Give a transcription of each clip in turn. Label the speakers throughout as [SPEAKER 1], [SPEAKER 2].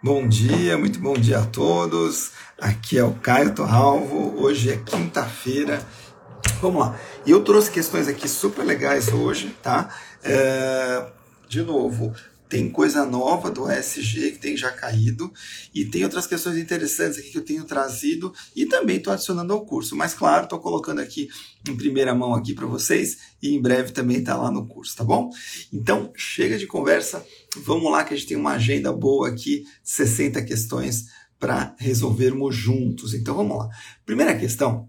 [SPEAKER 1] Bom dia, muito bom dia a todos. Aqui é o Caio Torralvo. Hoje é quinta-feira. Vamos lá. E eu trouxe questões aqui super legais hoje, tá? É... De novo, tem coisa nova do ESG que tem já caído e tem outras questões interessantes aqui que eu tenho trazido e também estou adicionando ao curso. Mas claro, estou colocando aqui em primeira mão aqui para vocês e em breve também está lá no curso, tá bom? Então chega de conversa, vamos lá que a gente tem uma agenda boa aqui, 60 questões para resolvermos juntos. Então vamos lá. Primeira questão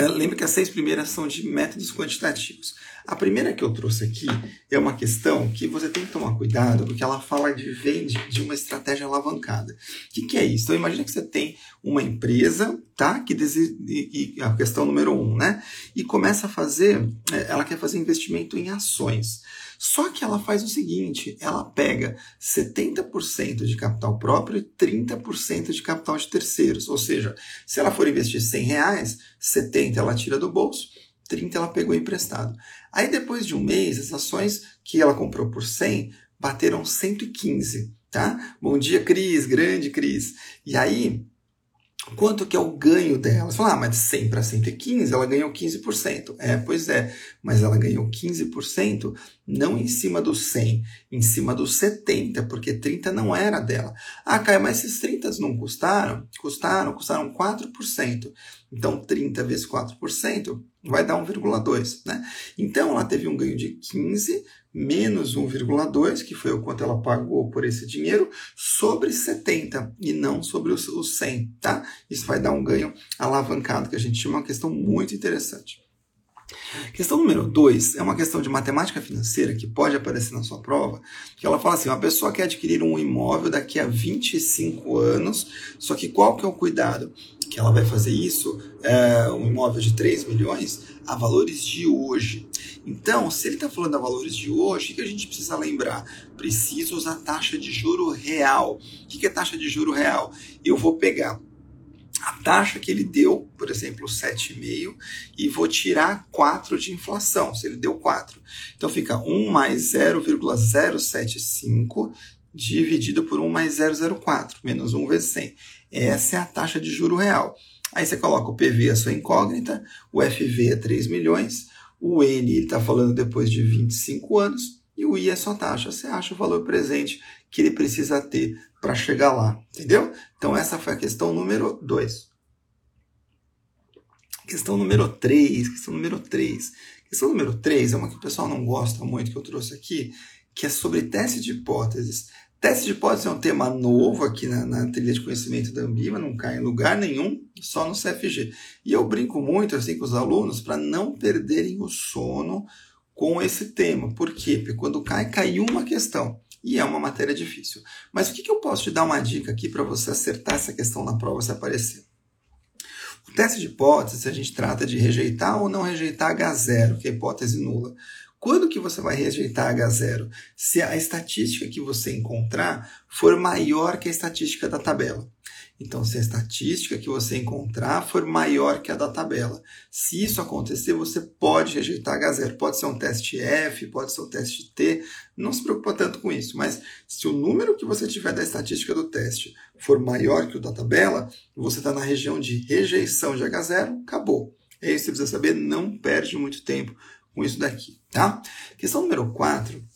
[SPEAKER 1] lembra que as seis primeiras são de métodos quantitativos. A primeira que eu trouxe aqui é uma questão que você tem que tomar cuidado, porque ela fala de vende de uma estratégia alavancada. O que, que é isso? Então imagina que você tem uma empresa, tá? Que dese... e, a questão número um, né? E começa a fazer, é, ela quer fazer investimento em ações. Só que ela faz o seguinte: ela pega 70% de capital próprio e 30% de capital de terceiros. Ou seja, se ela for investir 100 reais, 70 ela tira do bolso, 30 ela pegou emprestado. Aí depois de um mês, as ações que ela comprou por 100 bateram 115, tá? Bom dia, Cris, grande Cris. E aí Quanto que é o ganho dela? Você fala, ah, mas de 100 para 115, ela ganhou 15%. É, pois é, mas ela ganhou 15% não em cima do 100, em cima dos 70, porque 30 não era dela. Ah, Caio, mas esses 30 não custaram? Custaram, custaram 4%. Então, 30 vezes 4% vai dar 1,2, né? Então, ela teve um ganho de 15 menos 1,2, que foi o quanto ela pagou por esse dinheiro, sobre 70 e não sobre os, os 100, tá? Isso vai dar um ganho alavancado, que a gente chama uma questão muito interessante. Questão número 2 é uma questão de matemática financeira que pode aparecer na sua prova, que ela fala assim, uma pessoa quer adquirir um imóvel daqui a 25 anos, só que qual que é o cuidado? Que ela vai fazer isso, é, um imóvel de 3 milhões, a valores de hoje. Então, se ele está falando a valores de hoje, o que a gente precisa lembrar? Precisa usar taxa de juro real. O que é taxa de juro real? Eu vou pegar a taxa que ele deu, por exemplo, 7,5, e vou tirar 4 de inflação, se ele deu 4. Então fica 1 mais 0,075 dividido por 1 mais 0,04, menos 1 vezes 100. Essa é a taxa de juro real. Aí você coloca o PV, a sua incógnita, o FV é 3 milhões, o N está falando depois de 25 anos, e o I é sua taxa. Você acha o valor presente que ele precisa ter para chegar lá, entendeu? Então essa foi a questão número 2. Questão número 3, questão número 3. Questão número 3 é uma que o pessoal não gosta muito que eu trouxe aqui, que é sobre teste de hipóteses. Teste de hipóteses é um tema novo aqui na, na trilha de conhecimento da Ambima, não cai em lugar nenhum, só no CFG. E eu brinco muito assim com os alunos para não perderem o sono com esse tema. Por quê? Porque quando cai, cai uma questão e é uma matéria difícil. Mas o que, que eu posso te dar uma dica aqui para você acertar essa questão na prova se aparecer? O teste de hipótese, a gente trata de rejeitar ou não rejeitar H0, que é a hipótese nula. Quando que você vai rejeitar H0? Se a estatística que você encontrar for maior que a estatística da tabela. Então, se a estatística que você encontrar for maior que a da tabela. Se isso acontecer, você pode rejeitar H0. Pode ser um teste F, pode ser um teste T. Não se preocupa tanto com isso. Mas se o número que você tiver da estatística do teste for maior que o da tabela, você está na região de rejeição de H0, acabou. É isso que você precisa saber, não perde muito tempo com isso daqui. Tá? Questão número 4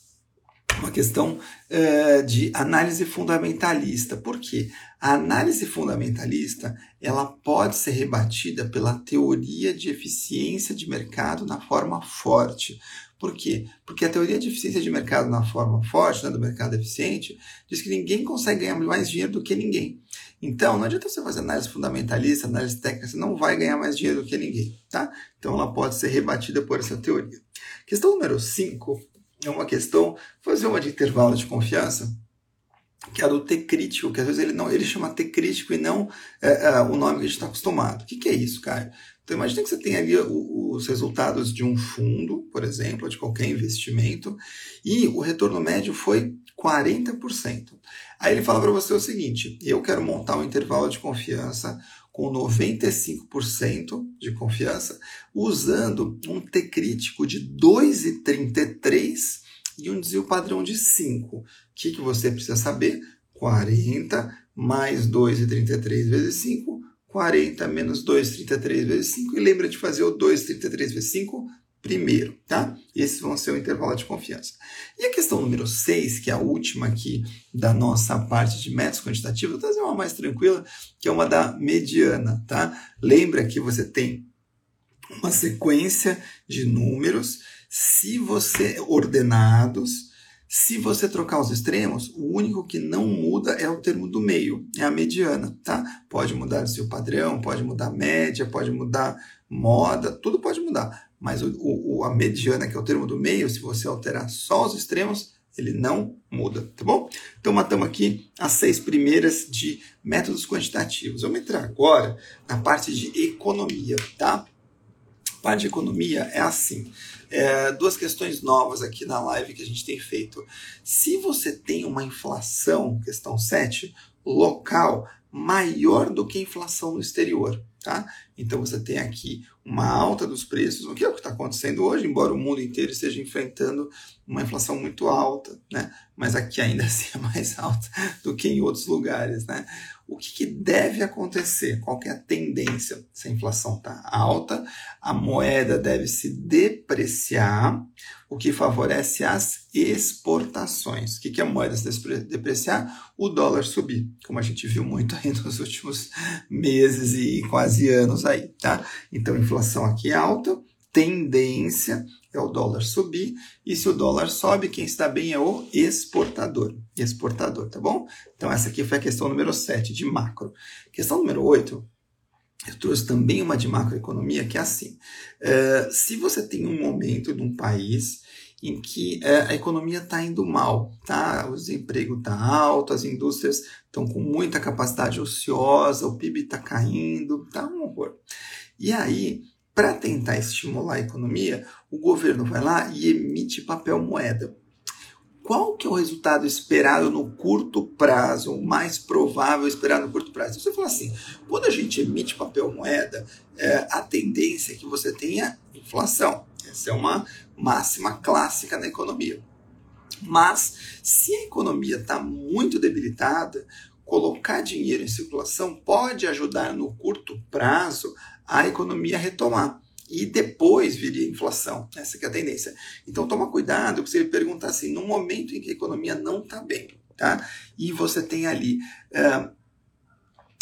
[SPEAKER 1] uma questão uh, de análise fundamentalista. Por quê? A análise fundamentalista ela pode ser rebatida pela teoria de eficiência de mercado na forma forte. Por quê? Porque a teoria de eficiência de mercado na forma forte, né, do mercado eficiente, diz que ninguém consegue ganhar mais dinheiro do que ninguém. Então, não adianta você fazer análise fundamentalista, análise técnica, você não vai ganhar mais dinheiro do que ninguém. Tá? Então, ela pode ser rebatida por essa teoria. Questão número 5 é uma questão, fazer uma de intervalo de confiança, que é do T crítico, que às vezes ele não ele chama T crítico e não é, é, o nome que a gente está acostumado. O que, que, é isso, cara? Então imagina que você tem ali os resultados de um fundo, por exemplo, de qualquer investimento, e o retorno médio foi 40%. Aí ele fala para você o seguinte: eu quero montar um intervalo de confiança com 95% de confiança, usando um T crítico de 2,33 e um desvio padrão de 5. O que, que você precisa saber? 40 mais 2,33 vezes 5, 40 menos 2,33 vezes 5. E lembra de fazer o 2,33 vezes 5 primeiro, tá? Esses vão ser o intervalo de confiança. E a questão número 6, que é a última aqui da nossa parte de métodos quantitativos, vou trazer uma mais tranquila, que é uma da mediana, tá? Lembra que você tem uma sequência de números, se você ordenados, se você trocar os extremos, o único que não muda é o termo do meio, é a mediana, tá? Pode mudar o seu padrão, pode mudar a média, pode mudar moda, tudo pode mudar. Mas o, o, a mediana, que é o termo do meio, se você alterar só os extremos, ele não muda, tá bom? Então matamos aqui as seis primeiras de métodos quantitativos. Vamos entrar agora na parte de economia, tá? A parte de economia é assim é, duas questões novas aqui na live que a gente tem feito. Se você tem uma inflação, questão 7, local maior do que a inflação no exterior, tá? Então você tem aqui uma alta dos preços, o que é o que está acontecendo hoje, embora o mundo inteiro esteja enfrentando uma inflação muito alta, né? Mas aqui ainda assim é mais alta do que em outros lugares, né? O que, que deve acontecer? Qual é a tendência? Se a inflação está alta, a moeda deve se depreciar, o que favorece as exportações. O que, que é a moeda se depreciar? O dólar subir, como a gente viu muito aí nos últimos meses e quase anos aí, tá? Então, inflação aqui é alta, tendência é o dólar subir, e se o dólar sobe, quem está bem é o exportador. Exportador, tá bom? Então, essa aqui foi a questão número 7, de macro. Questão número 8, eu trouxe também uma de macroeconomia, que é assim: uh, se você tem um momento de um país em que uh, a economia está indo mal, tá? o desemprego está alto, as indústrias estão com muita capacidade ociosa, o PIB está caindo, tá um horror. E aí, para tentar estimular a economia, o governo vai lá e emite papel moeda. Qual que é o resultado esperado no curto prazo, o mais provável esperado no curto prazo? Você fala assim, quando a gente emite papel moeda, é, a tendência é que você tenha inflação. Essa é uma máxima clássica na economia. Mas se a economia está muito debilitada, colocar dinheiro em circulação pode ajudar no curto prazo a economia retomar. E depois viria a inflação. Essa é a tendência. Então toma cuidado, se ele perguntar assim, no momento em que a economia não está bem, tá? E você tem ali uh,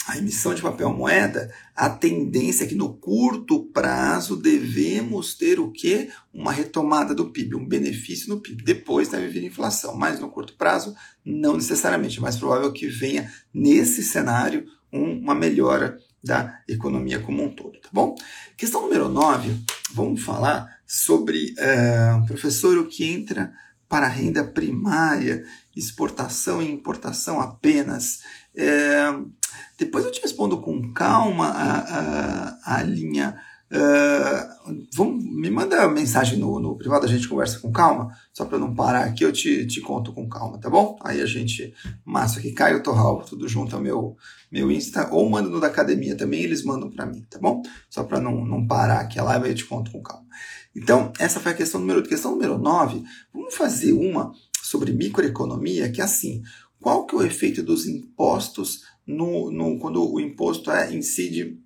[SPEAKER 1] a emissão de papel moeda, a tendência é que no curto prazo devemos ter o quê? Uma retomada do PIB, um benefício no PIB. Depois deve vir inflação, mas no curto prazo, não necessariamente. É mais provável que venha, nesse cenário, um, uma melhora da economia como um todo, tá bom? Questão número 9, vamos falar sobre uh, um professor que entra para renda primária, exportação e importação apenas. É, depois eu te respondo com calma a, a, a linha Uh, vamos, me manda mensagem no, no privado, a gente conversa com calma, só para não parar aqui, eu te, te conto com calma, tá bom? Aí a gente, massa aqui, Caio Torral, tudo junto, é o meu, meu Insta, ou manda no da academia também, eles mandam para mim, tá bom? Só para não, não parar aqui a live, eu te conto com calma. Então, essa foi a questão número 8. Questão número 9, vamos fazer uma sobre microeconomia, que é assim, qual que é o efeito dos impostos no, no, quando o imposto é, incide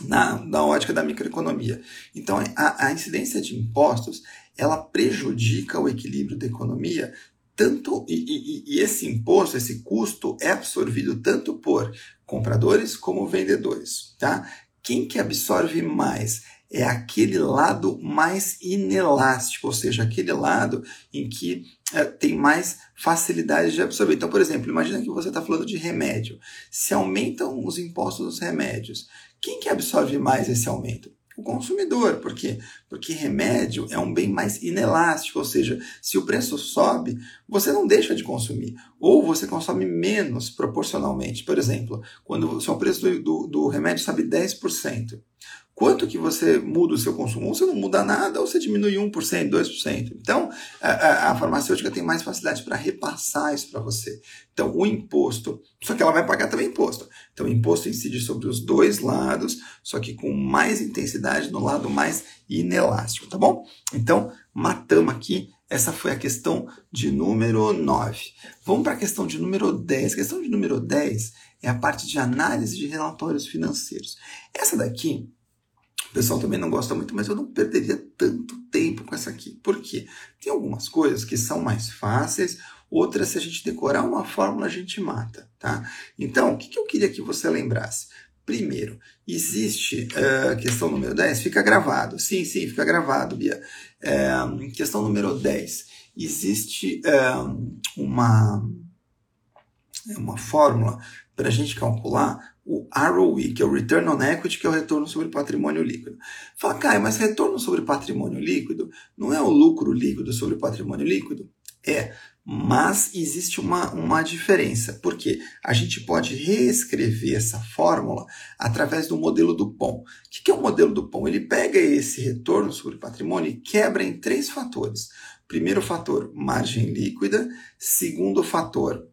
[SPEAKER 1] na, na ótica da microeconomia. Então, a, a incidência de impostos ela prejudica o equilíbrio da economia tanto e, e, e, esse imposto, esse custo é absorvido tanto por compradores como vendedores, tá? Quem que absorve mais? É aquele lado mais inelástico, ou seja, aquele lado em que é, tem mais facilidade de absorver. Então, por exemplo, imagina que você está falando de remédio. Se aumentam os impostos dos remédios, quem que absorve mais esse aumento? O consumidor. Por quê? Porque remédio é um bem mais inelástico, ou seja, se o preço sobe, você não deixa de consumir, ou você consome menos proporcionalmente. Por exemplo, quando se o preço do, do, do remédio sobe 10%, Quanto que você muda o seu consumo? Ou você não muda nada, ou você diminui 1%, 2%. Então, a, a farmacêutica tem mais facilidade para repassar isso para você. Então, o imposto, só que ela vai pagar também imposto. Então, o imposto incide sobre os dois lados, só que com mais intensidade no lado mais inelástico, tá bom? Então, matamos aqui. Essa foi a questão de número 9. Vamos para a questão de número 10. A questão de número 10 é a parte de análise de relatórios financeiros. Essa daqui o pessoal também não gosta muito, mas eu não perderia tanto tempo com essa aqui. Por quê? Tem algumas coisas que são mais fáceis, outras, se a gente decorar uma fórmula, a gente mata, tá? Então, o que, eu queria que você lembrasse? Primeiro, existe uh, questão número 10, fica gravado. Sim, sim, fica gravado, Bia. Uh, questão número 10. Existe uh, uma, uma fórmula para a gente calcular o ROE, que é o Return on Equity, que é o retorno sobre patrimônio líquido. Fala, Caio, mas retorno sobre patrimônio líquido não é o lucro líquido sobre patrimônio líquido? É, mas existe uma, uma diferença, porque a gente pode reescrever essa fórmula através do modelo do POM. O que é o modelo do POM? Ele pega esse retorno sobre patrimônio e quebra em três fatores. Primeiro fator, margem líquida. Segundo fator,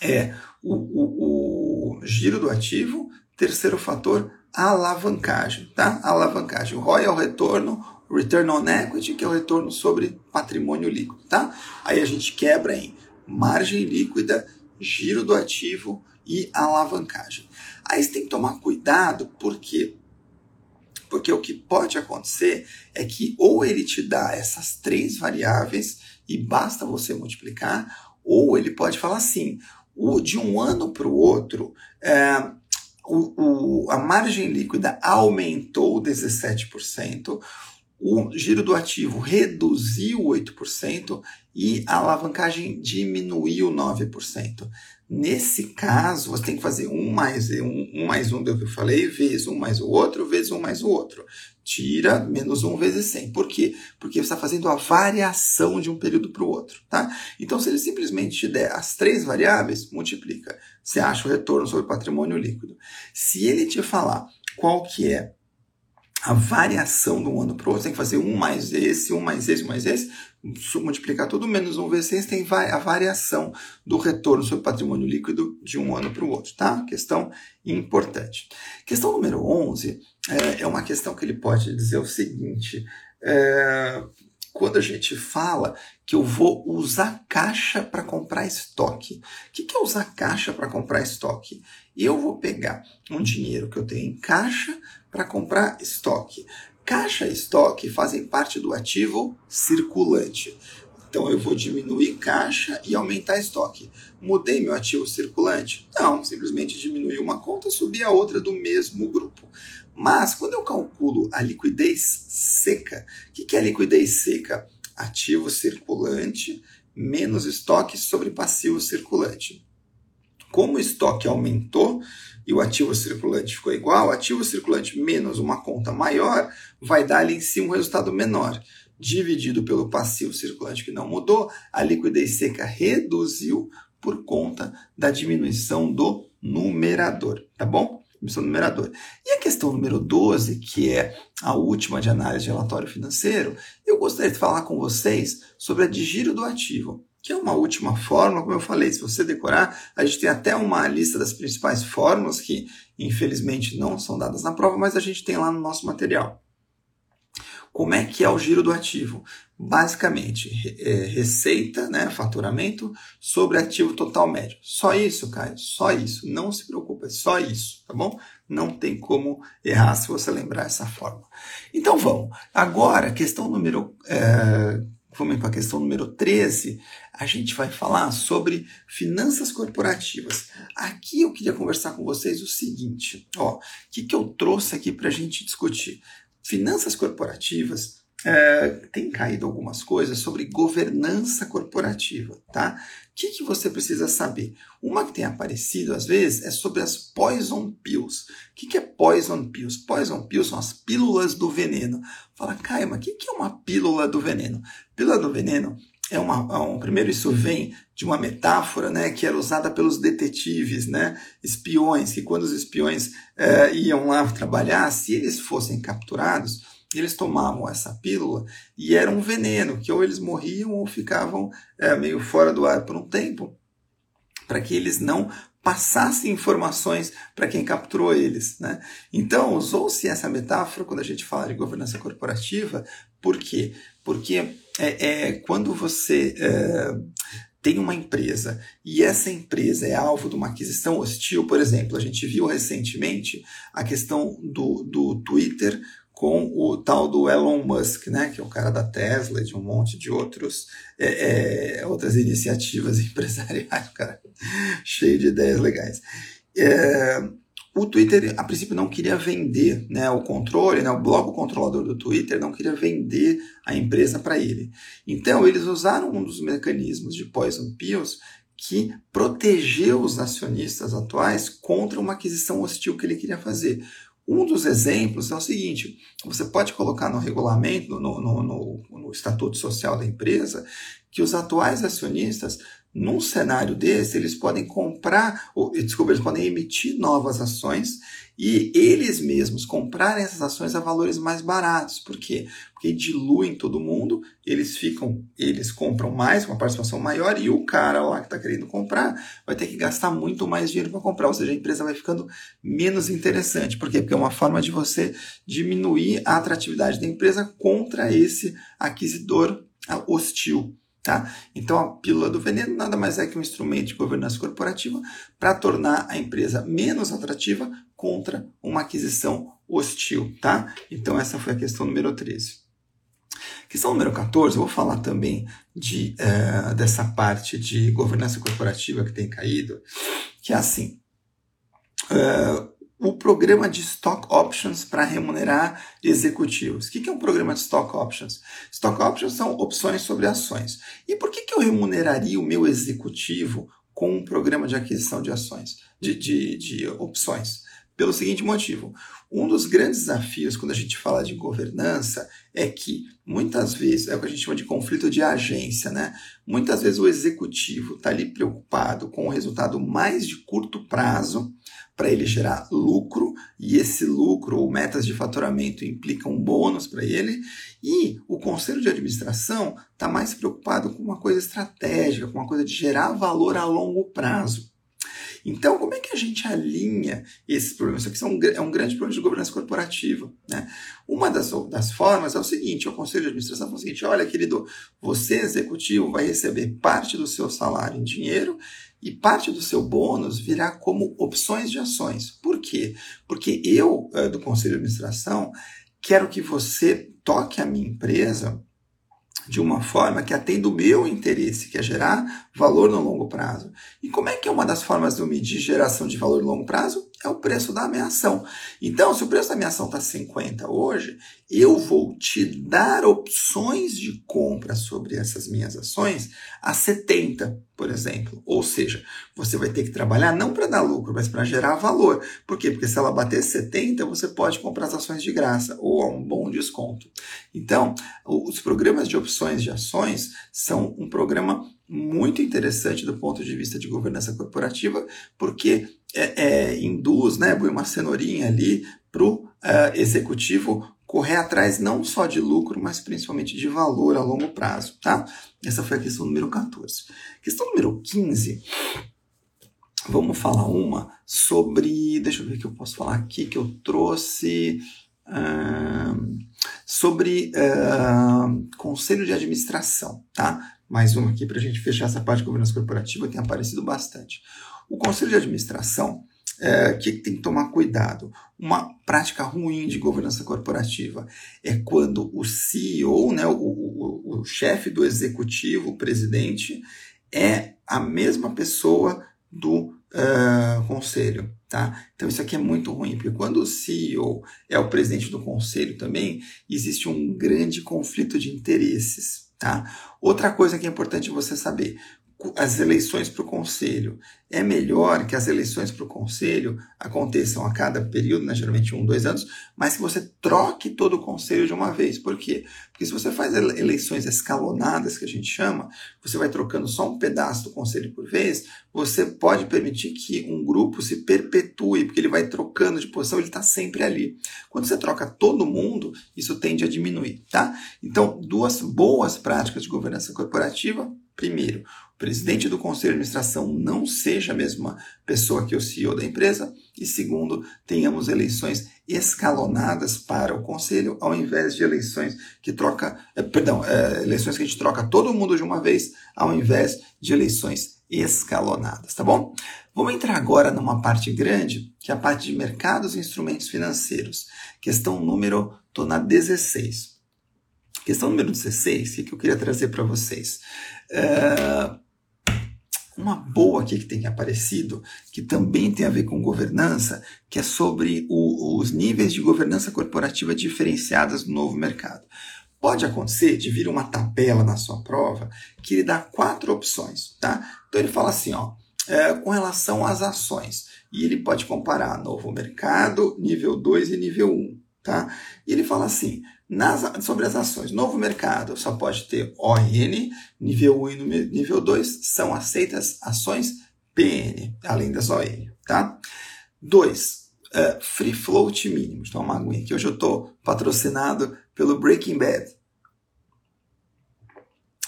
[SPEAKER 1] é o, o, o giro do ativo. Terceiro fator, alavancagem. Tá? Alavancagem. O ROI é o retorno, return on equity, que é o retorno sobre patrimônio líquido. Tá? Aí a gente quebra em margem líquida, giro do ativo e alavancagem. Aí você tem que tomar cuidado, porque porque o que pode acontecer é que ou ele te dá essas três variáveis e basta você multiplicar, ou ele pode falar assim: o, de um ano para o outro, é, o, a margem líquida aumentou 17%, o giro do ativo reduziu 8% e a alavancagem diminuiu 9%. Nesse caso, você tem que fazer um mais um, um mais um do que eu falei, vezes um mais o outro, vezes um mais o outro. Tira menos um vezes 100. Por quê? Porque você está fazendo a variação de um período para o outro. Tá? Então, se ele simplesmente te der as três variáveis, multiplica. Você acha o retorno sobre patrimônio líquido. Se ele te falar qual que é a variação de um ano para o outro, tem que fazer um mais esse, um mais esse, um mais esse, multiplicar tudo, menos um vezes 6 tem a variação do retorno sobre patrimônio líquido de um ano para o outro, tá? Questão importante. Questão número 11 é, é uma questão que ele pode dizer o seguinte, é, quando a gente fala que eu vou usar caixa para comprar estoque. O que é usar caixa para comprar estoque? Eu vou pegar um dinheiro que eu tenho em caixa para comprar estoque. Caixa e estoque fazem parte do ativo circulante. Então eu vou diminuir caixa e aumentar estoque. Mudei meu ativo circulante? Não, simplesmente diminui uma conta, subi a outra do mesmo grupo. Mas quando eu calculo a liquidez seca, o que é liquidez seca? Ativo circulante menos estoque sobre passivo circulante. Como o estoque aumentou e o ativo circulante ficou igual, ativo circulante menos uma conta maior vai dar ali em si um resultado menor. Dividido pelo passivo circulante que não mudou, a liquidez seca reduziu por conta da diminuição do numerador, tá bom? Diminuição do numerador. E a questão número 12, que é a última de análise de relatório financeiro, eu gostaria de falar com vocês sobre a de giro do ativo que é uma última fórmula, como eu falei, se você decorar, a gente tem até uma lista das principais fórmulas que infelizmente não são dadas na prova, mas a gente tem lá no nosso material. Como é que é o giro do ativo? Basicamente, é, receita, né, faturamento sobre ativo total médio. Só isso, Caio, só isso. Não se preocupe, é só isso, tá bom? Não tem como errar se você lembrar essa fórmula. Então vamos. Agora, questão número é, vamos para a questão número 13, a gente vai falar sobre finanças corporativas. Aqui eu queria conversar com vocês o seguinte, ó, o que, que eu trouxe aqui para a gente discutir? Finanças corporativas é, tem caído algumas coisas sobre governança corporativa, tá? O que, que você precisa saber? Uma que tem aparecido às vezes é sobre as poison pills. O que, que é poison pills? Poison pills são as pílulas do veneno. Fala, Caio, mas o que, que é uma pílula do veneno? Pílula do veneno é uma, é um, primeiro isso vem de uma metáfora, né, que era usada pelos detetives, né, espiões, que quando os espiões é, iam lá trabalhar, se eles fossem capturados, eles tomavam essa pílula e era um veneno, que ou eles morriam ou ficavam é, meio fora do ar por um tempo, para que eles não passassem informações para quem capturou eles. Né? Então, usou-se essa metáfora quando a gente fala de governança corporativa, por quê? Porque é, é quando você é, tem uma empresa e essa empresa é alvo de uma aquisição hostil, por exemplo, a gente viu recentemente a questão do, do Twitter com o tal do Elon Musk, né, que é o cara da Tesla e de um monte de outros, é, é, outras iniciativas empresariais, cara, cheio de ideias legais. É, o Twitter, a princípio, não queria vender né, o controle, né, o bloco controlador do Twitter não queria vender a empresa para ele. Então, eles usaram um dos mecanismos de poison pills que protegeu os acionistas atuais contra uma aquisição hostil que ele queria fazer. Um dos exemplos é o seguinte: você pode colocar no regulamento, no, no, no, no, estatuto social da empresa, que os atuais acionistas, num cenário desse, eles podem comprar, ou, desculpa, eles podem emitir novas ações e eles mesmos comprarem essas ações a valores mais baratos. Por quê? Porque diluem todo mundo, eles ficam, eles compram mais, uma participação maior, e o cara lá que está querendo comprar vai ter que gastar muito mais dinheiro para comprar, ou seja, a empresa vai ficando menos interessante. Por quê? Porque é uma forma de você diminuir a atratividade da empresa contra esse aquisitor hostil. Tá? Então, a pílula do veneno nada mais é que um instrumento de governança corporativa para tornar a empresa menos atrativa contra uma aquisição hostil. Tá? Então, essa foi a questão número 13. Questão número 14, eu vou falar também de, uh, dessa parte de governança corporativa que tem caído, que é assim. Uh, o programa de Stock Options para remunerar executivos. O que é um programa de Stock Options? Stock Options são opções sobre ações. E por que, que eu remuneraria o meu executivo com um programa de aquisição de ações, de, de, de opções? Pelo seguinte motivo: um dos grandes desafios quando a gente fala de governança é que muitas vezes é o que a gente chama de conflito de agência, né? Muitas vezes o executivo está ali preocupado com o resultado mais de curto prazo para ele gerar lucro, e esse lucro ou metas de faturamento implicam um bônus para ele, e o conselho de administração está mais preocupado com uma coisa estratégica, com uma coisa de gerar valor a longo prazo. Então, como é que a gente alinha esses problemas? Isso aqui são, é um grande problema de governança corporativa. Né? Uma das, das formas é o seguinte: o conselho de administração fala o seguinte: olha, querido, você, executivo, vai receber parte do seu salário em dinheiro e parte do seu bônus virá como opções de ações. Por quê? Porque eu, eh, do conselho de administração, quero que você toque a minha empresa de uma forma que atenda o meu interesse, que é gerar valor no longo prazo. E como é que é uma das formas de eu medir geração de valor no longo prazo? É o preço da minha ação. Então, se o preço da minha ação está 50 hoje, eu vou te dar opções de compra sobre essas minhas ações a 70, por exemplo. Ou seja, você vai ter que trabalhar não para dar lucro, mas para gerar valor. Por quê? Porque se ela bater 70, você pode comprar as ações de graça ou a um bom desconto. Então, os programas de opções de ações são um programa muito interessante do ponto de vista de governança corporativa, porque é, é, induz, né, uma cenourinha ali para o é, executivo correr atrás não só de lucro, mas principalmente de valor a longo prazo, tá? Essa foi a questão número 14. Questão número 15, vamos falar uma sobre, deixa eu ver o que eu posso falar aqui, que eu trouxe uh, sobre uh, conselho de administração, tá? Mais uma aqui para a gente fechar essa parte de governança corporativa, tem aparecido bastante. O conselho de administração, é, que tem que tomar cuidado. Uma prática ruim de governança corporativa é quando o CEO, né, o, o, o chefe do executivo, o presidente, é a mesma pessoa do uh, conselho. Tá? Então isso aqui é muito ruim, porque quando o CEO é o presidente do conselho também, existe um grande conflito de interesses. Tá? Outra coisa que é importante você saber, as eleições para o conselho. É melhor que as eleições para o conselho aconteçam a cada período, né, geralmente um, dois anos, mas que você troque todo o conselho de uma vez. Por quê? Porque se você faz eleições escalonadas, que a gente chama, você vai trocando só um pedaço do conselho por vez, você pode permitir que um grupo se perpetue, porque ele vai trocando de posição, ele está sempre ali. Quando você troca todo mundo, isso tende a diminuir, tá? Então, duas boas práticas de governança corporativa. Primeiro, o presidente do conselho de administração não seja a mesma pessoa que o CEO da empresa. E segundo, tenhamos eleições escalonadas para o conselho, ao invés de eleições que troca, eh, perdão, eh, eleições que a gente troca todo mundo de uma vez, ao invés de eleições escalonadas, tá bom? Vamos entrar agora numa parte grande, que é a parte de mercados e instrumentos financeiros. Questão número, tô na 16. Questão número 16, que eu queria trazer para vocês. É, uma boa aqui que tem aparecido, que também tem a ver com governança, que é sobre o, os níveis de governança corporativa diferenciadas no novo mercado. Pode acontecer de vir uma tabela na sua prova que ele dá quatro opções, tá? Então ele fala assim, ó, é, com relação às ações, e ele pode comparar novo mercado, nível 2 e nível 1, um, tá? E ele fala assim, nas, sobre as ações, novo mercado só pode ter ON, nível 1 e nível 2 são aceitas ações PN, além das ON, tá? 2. Uh, é, free float mínimo. Então, uma aguinha aqui. Hoje eu estou patrocinado pelo Breaking Bad.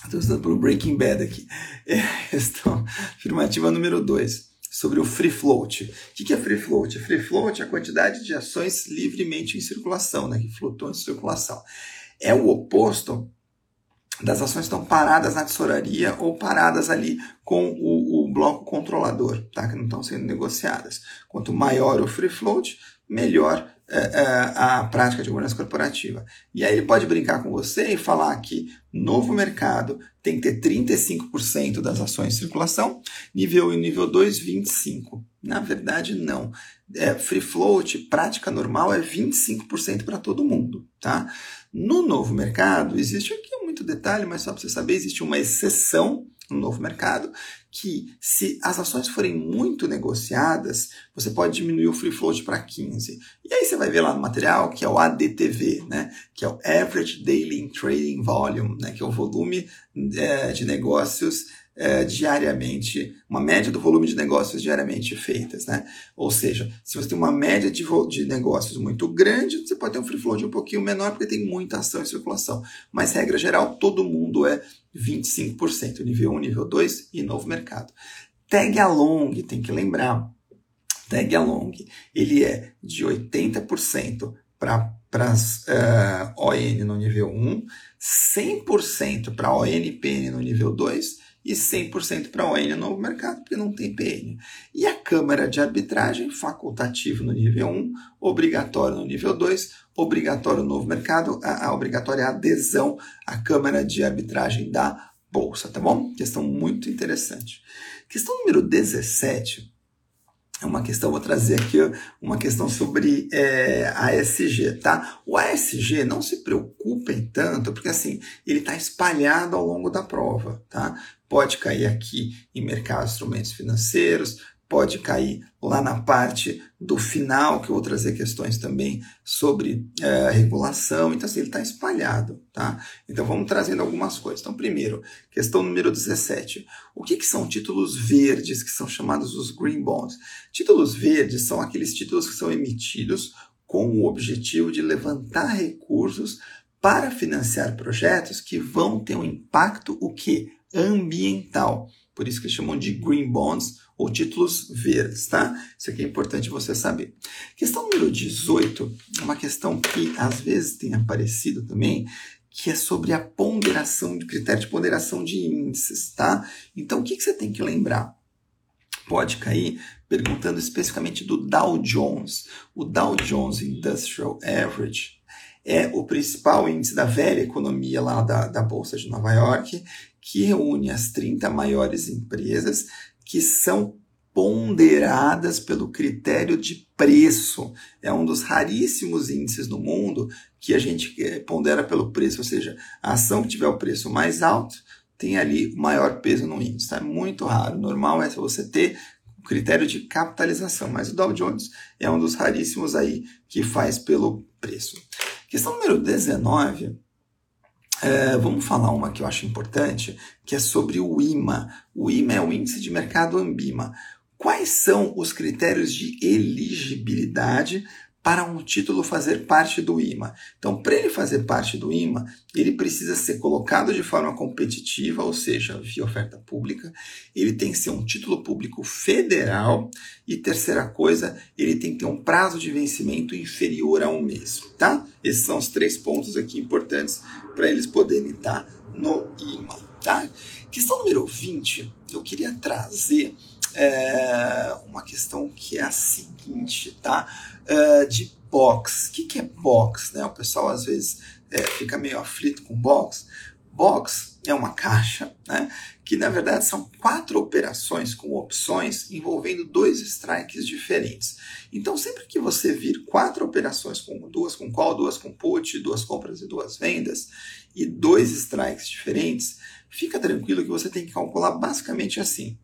[SPEAKER 1] Estou usando pelo Breaking Bad aqui. É, questão afirmativa número 2 sobre o free float. O que é free float? Free float é a quantidade de ações livremente em circulação, né, que flutuam em circulação. É o oposto das ações estão paradas na tesouraria ou paradas ali com o, o bloco controlador, tá? que não estão sendo negociadas. Quanto maior o free float, melhor a prática de governança corporativa. E aí ele pode brincar com você e falar que novo mercado tem que ter 35% das ações em circulação, nível 1 e nível 2, 25%. Na verdade, não. É, free float, prática normal, é 25% para todo mundo. Tá? No novo mercado, existe aqui muito detalhe, mas só para você saber, existe uma exceção no novo mercado, que se as ações forem muito negociadas, você pode diminuir o free float para 15. E aí você vai ver lá no material que é o ADTV, né, que é o Average Daily Trading Volume, né, que é o volume é, de negócios é, diariamente, uma média do volume de negócios diariamente feitas, né? Ou seja, se você tem uma média de, de negócios muito grande, você pode ter um free float um pouquinho menor porque tem muita ação em circulação. Mas, regra geral, todo mundo é 25%, nível 1, nível 2 e novo mercado. Tag along, tem que lembrar, tag along, ele é de 80% para as uh, ON no nível 1, 100% para ON e PN no nível 2 e 100% para ON no novo mercado, porque não tem PN. E a Câmara de Arbitragem, facultativo no nível 1, obrigatório no nível 2, obrigatório no novo mercado, a, a obrigatória adesão à Câmara de Arbitragem da Bolsa, tá bom? Questão muito interessante. Questão número 17 é uma questão, vou trazer aqui uma questão sobre é, ASG, tá? O ASG, não se preocupem tanto, porque assim, ele está espalhado ao longo da prova, tá? Pode cair aqui em mercado de instrumentos financeiros, pode cair lá na parte do final, que eu vou trazer questões também sobre é, regulação. Então, assim, ele está espalhado, tá? Então, vamos trazendo algumas coisas. Então, primeiro, questão número 17. O que, que são títulos verdes, que são chamados os green bonds? Títulos verdes são aqueles títulos que são emitidos com o objetivo de levantar recursos para financiar projetos que vão ter um impacto o que ambiental. Por isso que chamam de green bonds ou títulos verdes, tá? Isso aqui é importante você saber. Questão número 18 é uma questão que às vezes tem aparecido também, que é sobre a ponderação, de critério de ponderação de índices, tá? Então, o que, que você tem que lembrar? Pode cair perguntando especificamente do Dow Jones. O Dow Jones Industrial Average é o principal índice da velha economia lá da, da Bolsa de Nova York, que reúne as 30 maiores empresas que são ponderadas pelo critério de preço. É um dos raríssimos índices no mundo que a gente pondera pelo preço, ou seja, a ação que tiver o preço mais alto tem ali maior peso no índice. Tá? É muito raro. O normal é você ter o critério de capitalização, mas o Dow Jones é um dos raríssimos aí que faz pelo preço. Questão número 19. É, vamos falar uma que eu acho importante, que é sobre o IMA. O IMA é o Índice de Mercado Ambima. Quais são os critérios de elegibilidade para um título fazer parte do IMA. Então, para ele fazer parte do IMA, ele precisa ser colocado de forma competitiva, ou seja, via oferta pública. Ele tem que ser um título público federal. E terceira coisa, ele tem que ter um prazo de vencimento inferior a um mês. Tá? Esses são os três pontos aqui importantes para eles poderem estar no IMA. Tá? Questão número 20, eu queria trazer é, uma questão que é a seguinte, tá? É, de box. O que, que é box? Né? O pessoal às vezes é, fica meio aflito com box. Box é uma caixa, né? Que na verdade são quatro operações com opções envolvendo dois strikes diferentes. Então, sempre que você vir quatro operações com duas com call, duas com put, duas compras e duas vendas, e dois strikes diferentes, fica tranquilo que você tem que calcular basicamente assim.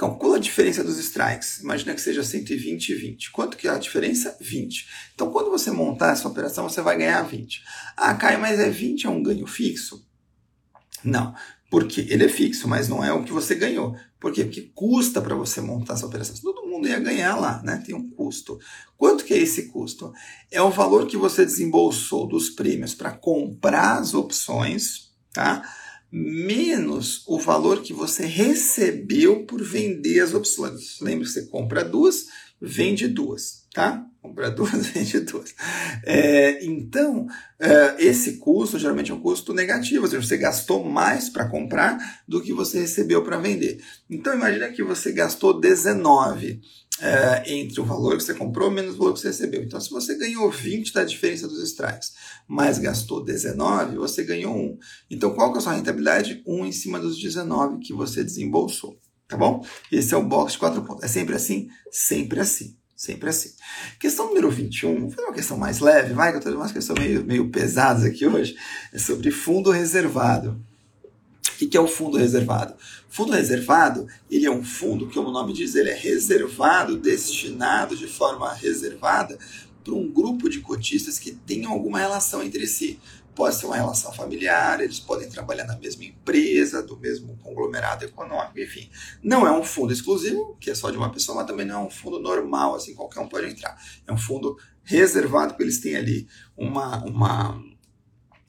[SPEAKER 1] Calcula a diferença dos strikes. Imagina que seja 120 e 20. Quanto que é a diferença? 20. Então, quando você montar essa operação, você vai ganhar 20. Ah, Caio, mas é 20 é um ganho fixo? Não, porque ele é fixo, mas não é o que você ganhou. Por quê? Porque custa para você montar essa operação. Todo mundo ia ganhar lá, né? Tem um custo. Quanto que é esse custo? É o valor que você desembolsou dos prêmios para comprar as opções, tá? Menos o valor que você recebeu por vender as opções. Lembra que você compra duas, vende duas, tá? Compra duas, vende duas. É, então, é, esse custo geralmente é um custo negativo, ou seja, você gastou mais para comprar do que você recebeu para vender. Então, imagina que você gastou 19 é, entre o valor que você comprou menos o valor que você recebeu. Então, se você ganhou 20 da diferença dos strikes, mas gastou 19, você ganhou 1. Então, qual que é a sua rentabilidade? 1 em cima dos 19 que você desembolsou. Tá bom? Esse é o box de 4 pontos. É sempre assim? Sempre assim. Sempre assim. Questão número 21, vou fazer uma questão mais leve, vai, que eu estou umas questões meio, meio pesadas aqui hoje, é sobre fundo reservado. O que é o fundo reservado? Fundo reservado, ele é um fundo que, como o nome diz, ele é reservado, destinado de forma reservada para um grupo de cotistas que tenham alguma relação entre si. Pode ser uma relação familiar, eles podem trabalhar na mesma empresa, do mesmo conglomerado econômico, enfim. Não é um fundo exclusivo, que é só de uma pessoa, mas também não é um fundo normal, assim, qualquer um pode entrar. É um fundo reservado, porque eles têm ali uma, uma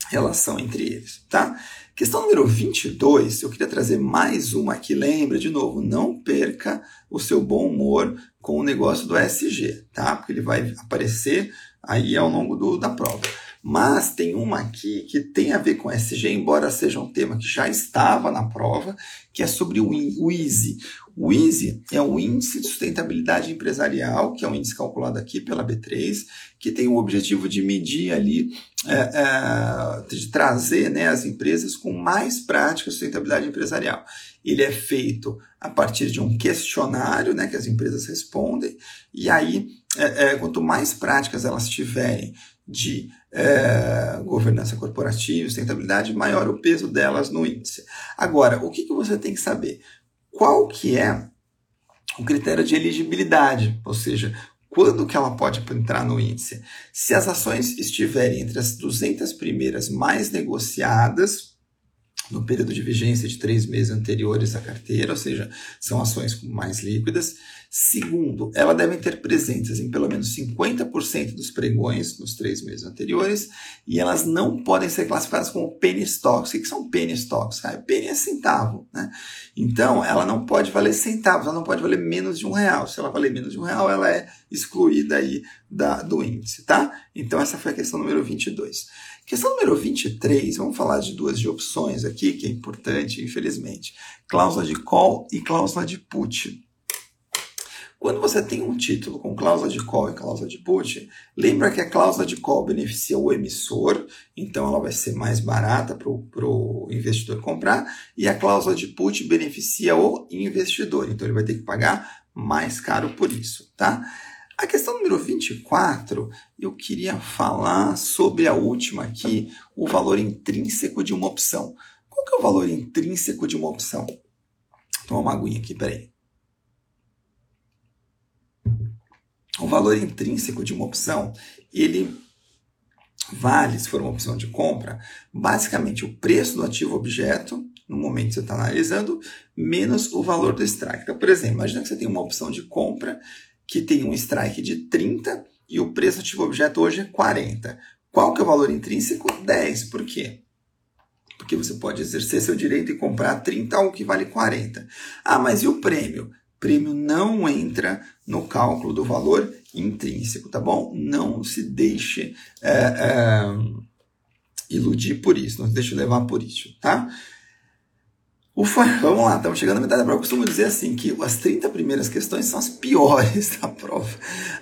[SPEAKER 1] relação entre eles, tá? Questão número 22, eu queria trazer mais uma aqui. Lembra, de novo, não perca o seu bom humor com o negócio do SG, tá? Porque ele vai aparecer aí ao longo do, da prova. Mas tem uma aqui que tem a ver com SG, embora seja um tema que já estava na prova, que é sobre o, o. O EASY é o Índice de Sustentabilidade Empresarial, que é um índice calculado aqui pela B3, que tem o objetivo de medir ali, é, é, de trazer né, as empresas com mais práticas de sustentabilidade empresarial. Ele é feito a partir de um questionário né, que as empresas respondem, e aí, é, é quanto mais práticas elas tiverem de é, governança corporativa, sustentabilidade, maior o peso delas no índice. Agora, o que, que você tem que saber? Qual que é o critério de elegibilidade, ou seja, quando que ela pode entrar no índice? Se as ações estiverem entre as 200 primeiras mais negociadas no período de vigência de três meses anteriores à carteira, ou seja, são ações mais líquidas. Segundo, elas devem ter presentes em pelo menos 50% dos pregões nos três meses anteriores e elas não podem ser classificadas como penny stocks. O que são penny stocks? Ah, penny é centavo, né? Então, ela não pode valer centavos, ela não pode valer menos de um real. Se ela valer menos de um real, ela é excluída aí da, do índice, tá? Então, essa foi a questão número 22. Questão número 23, vamos falar de duas de opções aqui, que é importante, infelizmente. Cláusula de call e cláusula de put. Quando você tem um título com cláusula de call e cláusula de put, lembra que a cláusula de call beneficia o emissor, então ela vai ser mais barata para o investidor comprar, e a cláusula de put beneficia o investidor, então ele vai ter que pagar mais caro por isso, tá? A questão número 24, eu queria falar sobre a última aqui, o valor intrínseco de uma opção Qual que é o valor intrínseco de uma opção? Vou tomar uma aguinha aqui, peraí. O valor intrínseco de uma opção, ele vale, se for uma opção de compra, basicamente o preço do ativo objeto, no momento que você está analisando, menos o valor do strike. Então, por exemplo, imagina que você tem uma opção de compra que tem um strike de 30 e o preço ativo objeto hoje é 40. Qual que é o valor intrínseco? 10. Por quê? Porque você pode exercer seu direito e comprar 30 algo que vale 40. Ah, mas e o prêmio? Prêmio não entra no cálculo do valor intrínseco, tá bom? Não se deixe é, é, iludir por isso, não se deixe levar por isso, tá? Ufa, vamos lá, estamos chegando à metade da prova. Eu costumo dizer assim que as 30 primeiras questões são as piores da prova.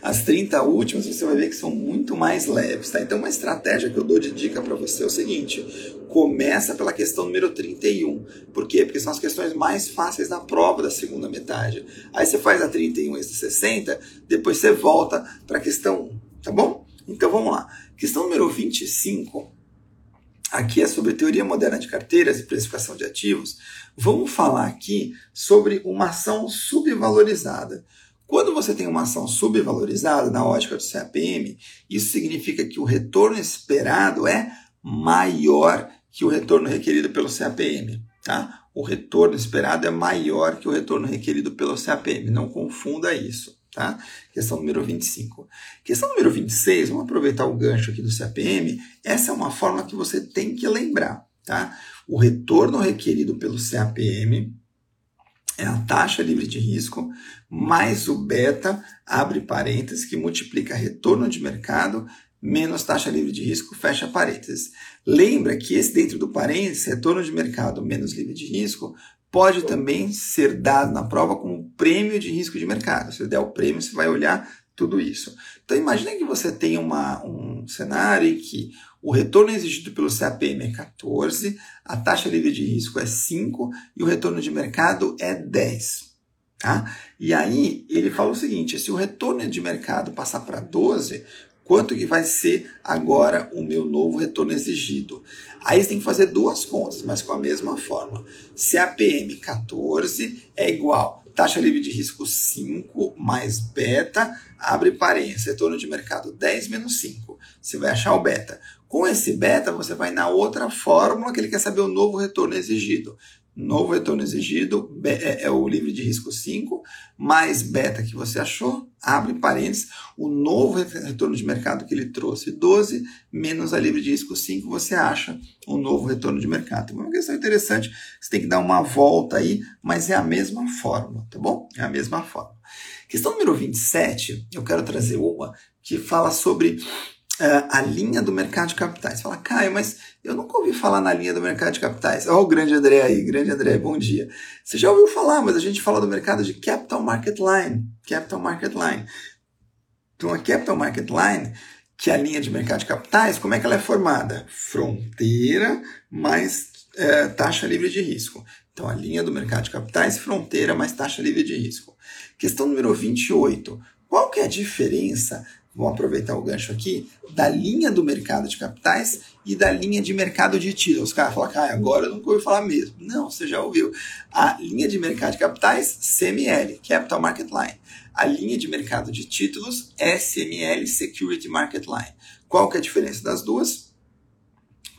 [SPEAKER 1] As 30 últimas você vai ver que são muito mais leves, tá? Então uma estratégia que eu dou de dica para você é o seguinte: começa pela questão número 31. Por quê? Porque são as questões mais fáceis da prova da segunda metade. Aí você faz a 31 e a 60, depois você volta para a questão 1, tá bom? Então vamos lá. Questão número 25 Aqui é sobre teoria moderna de carteiras e precificação de ativos. Vamos falar aqui sobre uma ação subvalorizada. Quando você tem uma ação subvalorizada na ótica do CAPM, isso significa que o retorno esperado é maior que o retorno requerido pelo CAPM. Tá? O retorno esperado é maior que o retorno requerido pelo CAPM. Não confunda isso. Tá? Questão número 25. Questão número 26, vamos aproveitar o gancho aqui do CAPM. Essa é uma forma que você tem que lembrar. Tá? O retorno requerido pelo CAPM é a taxa livre de risco mais o beta, abre parênteses, que multiplica retorno de mercado menos taxa livre de risco, fecha parênteses. Lembra que esse dentro do parênteses, retorno de mercado menos livre de risco, pode também ser dado na prova como prêmio de risco de mercado. Se der o prêmio, você vai olhar tudo isso. Então imagine que você tem uma, um cenário em que o retorno exigido pelo CAPM é 14, a taxa livre de risco é 5 e o retorno de mercado é 10. Tá? E aí ele fala o seguinte: se o retorno de mercado passar para 12, quanto que vai ser agora o meu novo retorno exigido. Aí você tem que fazer duas contas, mas com a mesma forma. Se a PM 14 é igual taxa livre de risco 5 mais beta, abre parênteses, retorno de mercado 10 menos 5. Você vai achar o beta. Com esse beta, você vai na outra fórmula que ele quer saber o novo retorno exigido novo retorno exigido é, é, o livre de risco 5, mais beta que você achou, abre parênteses, o novo retorno de mercado que ele trouxe, 12, menos a livre de risco 5, você acha o novo retorno de mercado. Uma questão interessante, você tem que dar uma volta aí, mas é a mesma fórmula, tá bom? É a mesma fórmula. Questão número 27, eu quero trazer uma que fala sobre uh, a linha do mercado de capitais. Fala, Caio, mas eu nunca ouvi falar na linha do mercado de capitais. Olha o grande André aí, grande André, bom dia. Você já ouviu falar, mas a gente fala do mercado de Capital Market Line. Capital Market Line. Então, a Capital Market Line, que é a linha de mercado de capitais, como é que ela é formada? Fronteira mais é, taxa livre de risco. Então, a linha do mercado de capitais, fronteira mais taxa livre de risco. Questão número 28. Qual que é a diferença vamos aproveitar o gancho aqui, da linha do mercado de capitais e da linha de mercado de títulos. Os caras falam, ah, agora eu nunca ouvi falar mesmo. Não, você já ouviu. A linha de mercado de capitais, CML, Capital Market Line. A linha de mercado de títulos, SML, Security Market Line. Qual que é a diferença das duas?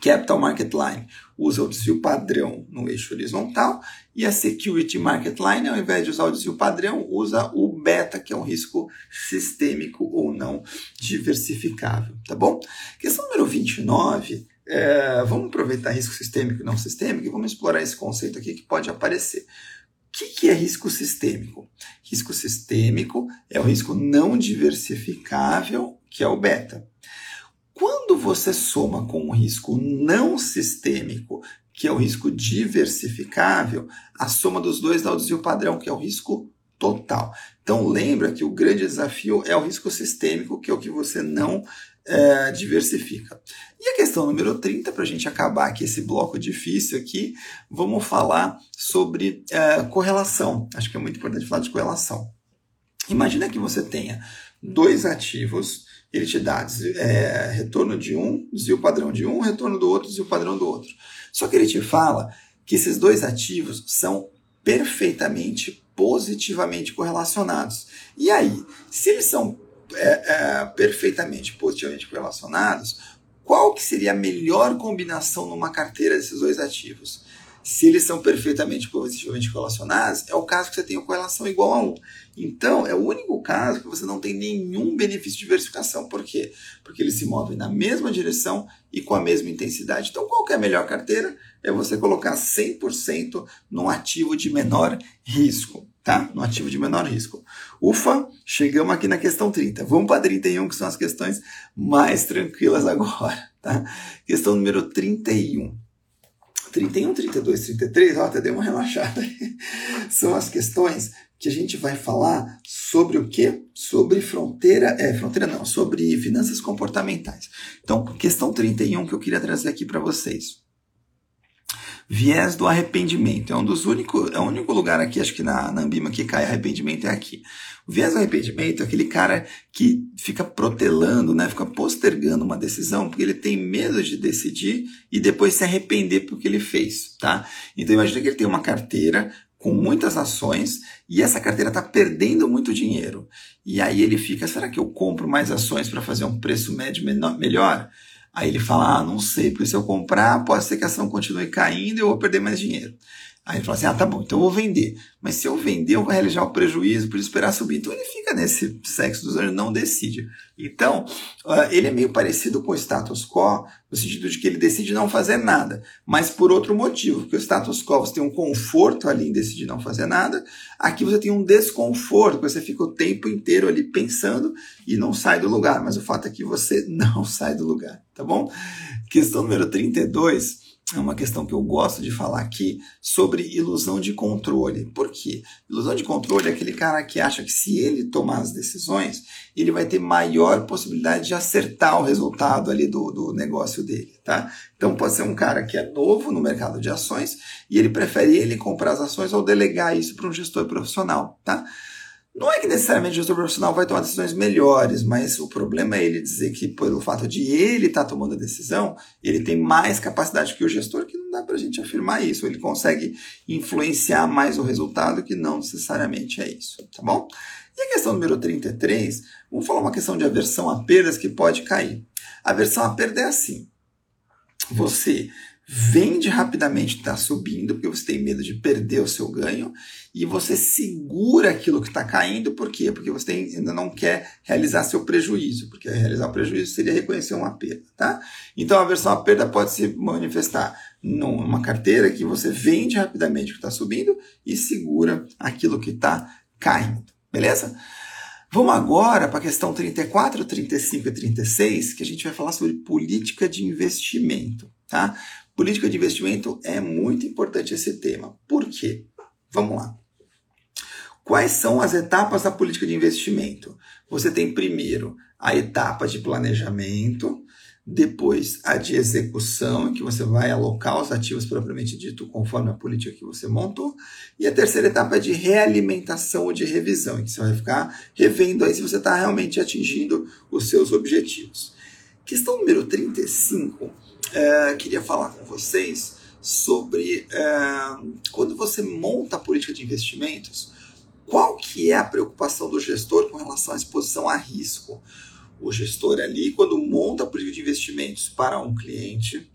[SPEAKER 1] Capital Market Line usa o desvio padrão no eixo horizontal e a Security Market Line, ao invés de usar o desvio padrão, usa o beta, que é um risco sistêmico ou não diversificável, tá bom? Questão número 29, é, vamos aproveitar risco sistêmico e não sistêmico e vamos explorar esse conceito aqui que pode aparecer. O que, que é risco sistêmico? Risco sistêmico é o risco não diversificável, que é o beta. Quando você soma com um risco não sistêmico, que é o risco diversificável, a soma dos dois dá o desvio padrão, que é o risco total. Então lembra que o grande desafio é o risco sistêmico, que é o que você não é, diversifica. E a questão número 30, para a gente acabar aqui esse bloco difícil aqui, vamos falar sobre é, correlação. Acho que é muito importante falar de correlação. Imagina que você tenha dois ativos ele te dá é, retorno de um, desvio padrão de um, retorno do outro, desvio padrão do outro. Só que ele te fala que esses dois ativos são perfeitamente positivamente correlacionados. E aí, se eles são é, é, perfeitamente positivamente correlacionados, qual que seria a melhor combinação numa carteira desses dois ativos? Se eles são perfeitamente positivamente correlacionados, é o caso que você tem uma correlação igual a 1. Então, é o único caso que você não tem nenhum benefício de diversificação. Por quê? Porque eles se movem na mesma direção e com a mesma intensidade. Então, qual é a melhor carteira? É você colocar 100% num ativo de menor risco tá? No ativo de menor risco. Ufa, chegamos aqui na questão 30. Vamos para 31, que são as questões mais tranquilas agora, tá? Questão número 31. 31, 32, 33, ó, até dei uma relaxada. São as questões que a gente vai falar sobre o quê? Sobre fronteira, é, fronteira não, sobre finanças comportamentais. Então, questão 31 que eu queria trazer aqui para vocês. Viés do arrependimento. É um dos únicos, é o único lugar aqui, acho que na, na Ambima que cai arrependimento é aqui. O viés do arrependimento é aquele cara que fica protelando, né, fica postergando uma decisão porque ele tem medo de decidir e depois se arrepender porque ele fez, tá? Então imagina que ele tem uma carteira com muitas ações e essa carteira está perdendo muito dinheiro. E aí ele fica, será que eu compro mais ações para fazer um preço médio menor, melhor? Aí ele fala, ah, não sei, porque se eu comprar, pode ser que a ação continue caindo e eu vou perder mais dinheiro. Aí ele fala assim, ah, tá bom, então eu vou vender. Mas se eu vender, eu vou realizar o prejuízo por esperar subir. Então ele fica nesse sexo dos anos, não decide. Então, uh, ele é meio parecido com o status quo, no sentido de que ele decide não fazer nada, mas por outro motivo, porque o status quo você tem um conforto ali em decidir não fazer nada, aqui você tem um desconforto, você fica o tempo inteiro ali pensando e não sai do lugar, mas o fato é que você não sai do lugar, tá bom? Questão número 32 é uma questão que eu gosto de falar aqui sobre ilusão de controle. Por quê? Ilusão de controle é aquele cara que acha que se ele tomar as decisões, ele vai ter maior possibilidade de acertar o resultado ali do, do negócio dele, tá? Então pode ser um cara que é novo no mercado de ações e ele prefere ele comprar as ações ou delegar isso para um gestor profissional, tá? Não é que necessariamente o gestor profissional vai tomar decisões melhores, mas o problema é ele dizer que, pelo fato de ele estar tá tomando a decisão, ele tem mais capacidade que o gestor, que não dá para a gente afirmar isso. Ele consegue influenciar mais o resultado, que não necessariamente é isso, tá bom? E a questão número 33, vamos falar uma questão de aversão a perdas que pode cair. A aversão a perda é assim. Você vende rapidamente está subindo, porque você tem medo de perder o seu ganho, e você segura aquilo que está caindo, por quê? Porque você ainda não quer realizar seu prejuízo, porque realizar o prejuízo seria reconhecer uma perda, tá? Então a versão perda pode se manifestar numa carteira que você vende rapidamente o que está subindo e segura aquilo que está caindo, beleza? Vamos agora para a questão 34, 35 e 36, que a gente vai falar sobre política de investimento, tá? Política de investimento é muito importante esse tema. Por quê? Vamos lá. Quais são as etapas da política de investimento? Você tem primeiro a etapa de planejamento, depois a de execução, em que você vai alocar os ativos propriamente dito conforme a política que você montou, e a terceira etapa é de realimentação ou de revisão, em que você vai ficar revendo aí se você está realmente atingindo os seus objetivos. Questão número 35 é, queria falar com vocês sobre é, quando você monta a política de investimentos, qual que é a preocupação do gestor com relação à exposição a risco? O gestor ali, quando monta a política de investimentos para um cliente,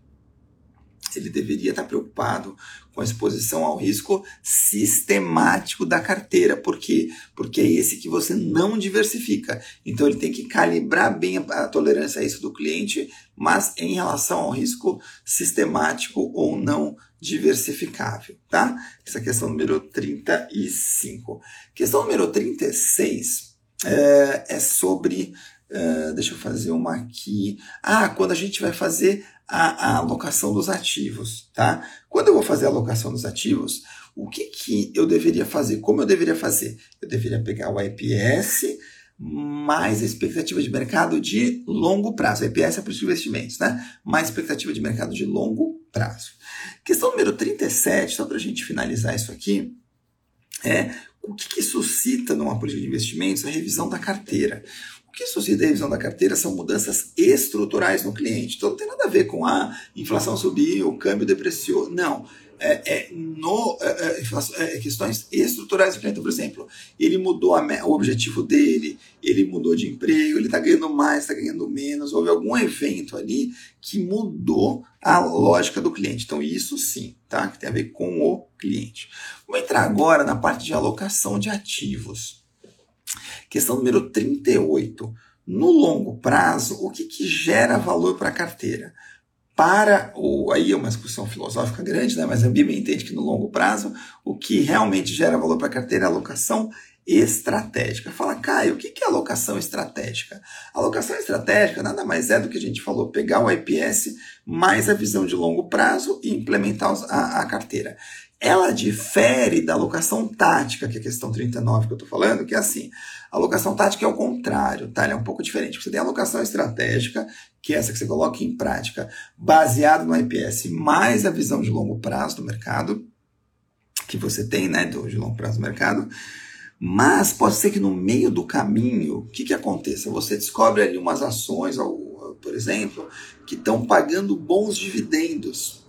[SPEAKER 1] ele deveria estar preocupado com a exposição ao risco sistemático da carteira. Por quê? Porque é esse que você não diversifica. Então ele tem que calibrar bem a, tolerância a isso do cliente, mas em relação ao risco sistemático ou não diversificável, tá? Essa é a questão número 35. Questão número 36 é, é sobre. Uh, deixa eu fazer uma aqui. Ah, quando a gente vai fazer a, a alocação dos ativos, tá? Quando eu vou fazer a alocação dos ativos, o que, que eu deveria fazer? Como eu deveria fazer? Eu deveria pegar o IPS mais a expectativa de mercado de longo prazo. A IPS é para os investimentos, né? Mais expectativa de mercado de longo prazo. Questão número 37, só para a gente finalizar isso aqui, é o que, que suscita numa política de investimentos a revisão da carteira que suscita a revisão da carteira são mudanças estruturais no cliente. Então não tem nada a ver com a inflação subiu, o câmbio depreciou. Não. é, é, no, é, é, é questões estruturais do cliente. Por exemplo, ele mudou a, o objetivo dele, ele mudou de emprego, ele está ganhando mais, está ganhando menos, houve algum evento ali que mudou a lógica do cliente. Então, isso sim, tá? Que tem a ver com o cliente. Vamos entrar agora na parte de alocação de ativos. Questão número 38. No longo prazo, o que, que gera valor para a carteira? Para o. Aí é uma discussão filosófica grande, né? mas a Bíblia entende que no longo prazo, o que realmente gera valor para a carteira é a alocação estratégica. Fala, Caio, o que é alocação estratégica? Alocação estratégica nada mais é do que a gente falou, pegar o IPS mais a visão de longo prazo e implementar a, a carteira ela difere da alocação tática, que é a questão 39 que eu estou falando, que é assim, a alocação tática é o contrário, tá? Ela é um pouco diferente. Você tem a alocação estratégica, que é essa que você coloca em prática, baseada no IPS, mais a visão de longo prazo do mercado, que você tem, né, do, de longo prazo do mercado, mas pode ser que no meio do caminho, o que, que aconteça? Você descobre ali umas ações, por exemplo, que estão pagando bons dividendos.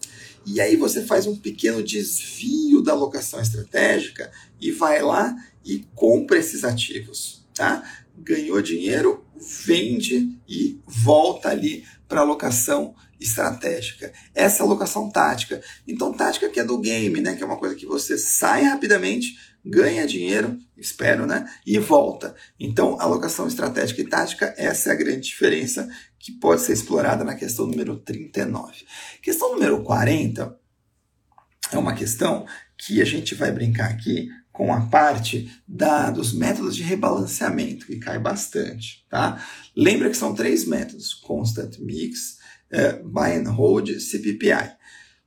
[SPEAKER 1] E aí você faz um pequeno desvio da alocação estratégica e vai lá e compra esses ativos, tá? Ganhou dinheiro, vende e volta ali para alocação estratégica. Essa é a alocação tática. Então, tática que é do game, né? Que é uma coisa que você sai rapidamente, ganha dinheiro, espero, né? E volta. Então, alocação estratégica e tática, essa é a grande diferença que pode ser explorada na questão número 39. Questão número 40 é uma questão que a gente vai brincar aqui com a parte da, dos métodos de rebalanceamento, que cai bastante. Tá? Lembra que são três métodos: Constant Mix, é, Buy and Hold, CPPI.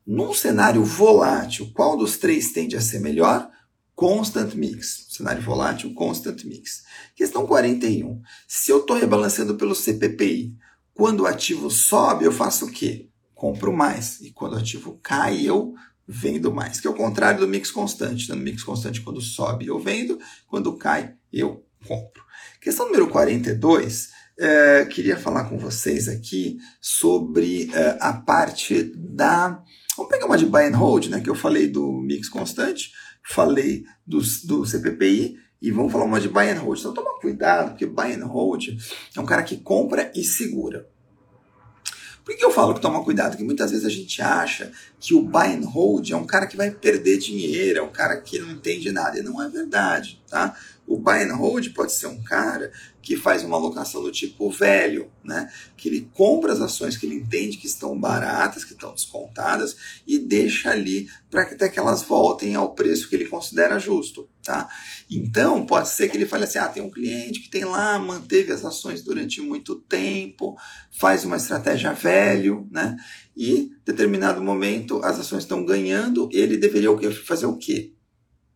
[SPEAKER 1] Num cenário volátil, qual dos três tende a ser melhor? Constant Mix. Cenário volátil, Constant Mix. Questão 41. Se eu estou rebalanceando pelo CPPI, quando o ativo sobe, eu faço o quê? Compro mais. E quando o ativo cai, eu vendo mais. Que é o contrário do mix constante. No mix constante, quando sobe, eu vendo. Quando cai, eu compro. Questão número 42. É, queria falar com vocês aqui sobre é, a parte da. Vamos pegar uma de buy and hold, né? Que eu falei do mix constante, falei do, do CPPI e vamos falar uma de buy and hold. Então toma cuidado, porque buy and hold é um cara que compra e segura. Por que eu falo que toma cuidado? Porque muitas vezes a gente acha que o buy and hold é um cara que vai perder dinheiro, é um cara que não entende nada. E não é verdade, tá? O buy and hold pode ser um cara que faz uma alocação do tipo velho, né? Que ele compra as ações que ele entende que estão baratas, que estão descontadas e deixa ali para que até que elas voltem ao preço que ele considera justo, tá? Então, pode ser que ele fale assim: "Ah, tem um cliente que tem lá, manteve as ações durante muito tempo, faz uma estratégia velho, né? E determinado momento as ações estão ganhando, ele deveria fazer o quê?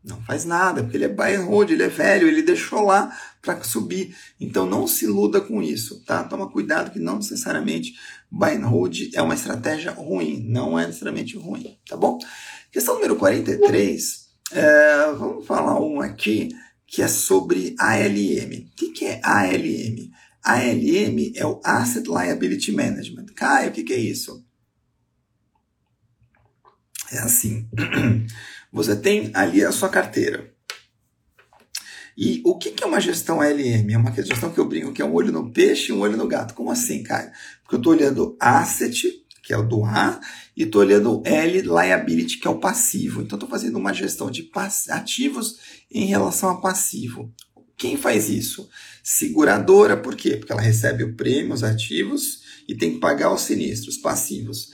[SPEAKER 1] Não faz nada, porque ele é hold, ele é velho, ele deixou lá para subir. Então não se iluda com isso, tá? Toma cuidado que não necessariamente buy and hold é uma estratégia ruim, não é necessariamente ruim, tá bom? Questão número 43, é, vamos falar um aqui que é sobre ALM. O que, é ALM? ALM é o Asset Liability Management. Caio, o que é isso? É assim. Você tem ali a sua carteira. E o que é uma gestão LM? É uma gestão que eu brinco que é um olho no peixe e um olho no gato. Como assim, cara? Porque eu estou olhando asset, que é o do A, e estou olhando L, liability, que é o passivo. Então, estou fazendo uma gestão de ativos em relação a passivo. Quem faz isso? Seguradora, por quê? Porque ela recebe o prêmio, os ativos, e tem que pagar os sinistros passivos.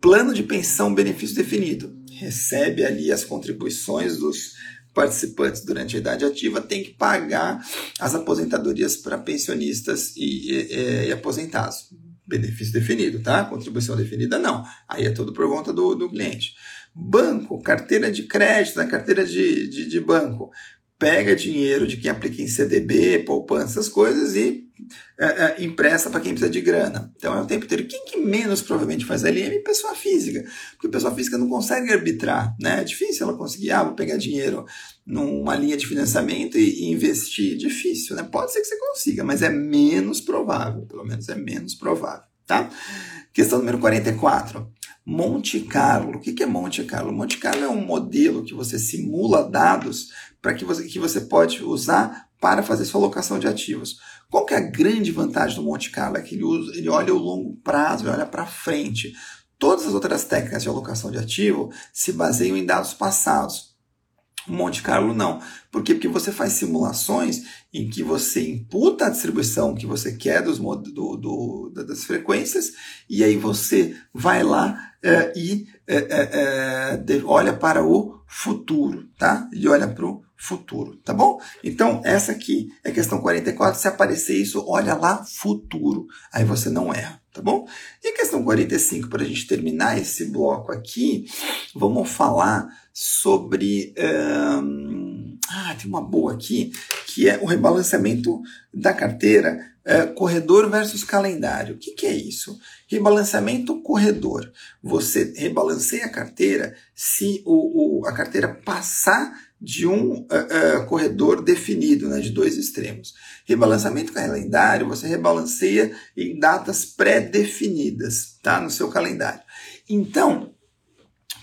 [SPEAKER 1] Plano de pensão benefício definido recebe ali as contribuições dos participantes durante a idade ativa, tem que pagar as aposentadorias para pensionistas e, e, e, aposentados. Benefício definido, tá? Contribuição definida, não. Aí é tudo por conta do, do cliente. Banco, carteira de crédito, a carteira de, de, de banco pega dinheiro de quem aplica em CDB, poupança, essas coisas e é, é, empresta para quem precisa de grana. Então é o tempo inteiro. Quem que menos provavelmente faz LM? Pessoa física. Porque pessoa física não consegue arbitrar. Né? É difícil ela conseguir, ah, vou pegar dinheiro numa linha de financiamento e, e investir. Difícil, né? Pode ser que você consiga, mas é menos provável. Pelo menos é menos provável. Tá? Questão número 44. Monte Carlo. O que é Monte Carlo? Monte Carlo é um modelo que você simula dados para que você, que você pode usar para fazer sua alocação de ativos. Qual que é a grande vantagem do Monte Carlo? É que ele, usa, ele olha o longo prazo, ele olha para frente. Todas as outras técnicas de alocação de ativo se baseiam em dados passados. Monte Carlo não. Por quê? Porque você faz simulações em que você imputa a distribuição que você quer dos, do, do, das frequências e aí você vai lá é, e é, é, olha para o futuro, tá? Ele olha para o futuro, tá bom? Então, essa aqui é questão 44. Se aparecer isso, olha lá, futuro. Aí você não erra, tá bom? E a questão 45, para a gente terminar esse bloco aqui, vamos falar sobre. Ah, tem uma boa aqui, que é o rebalanceamento da carteira, é, corredor versus calendário. O que, que é isso? Rebalanceamento corredor. Você rebalanceia a carteira se o, o a carteira passar de um uh, uh, corredor definido, né, de dois extremos. Rebalanceamento calendário, você rebalanceia em datas pré-definidas, tá, no seu calendário. Então,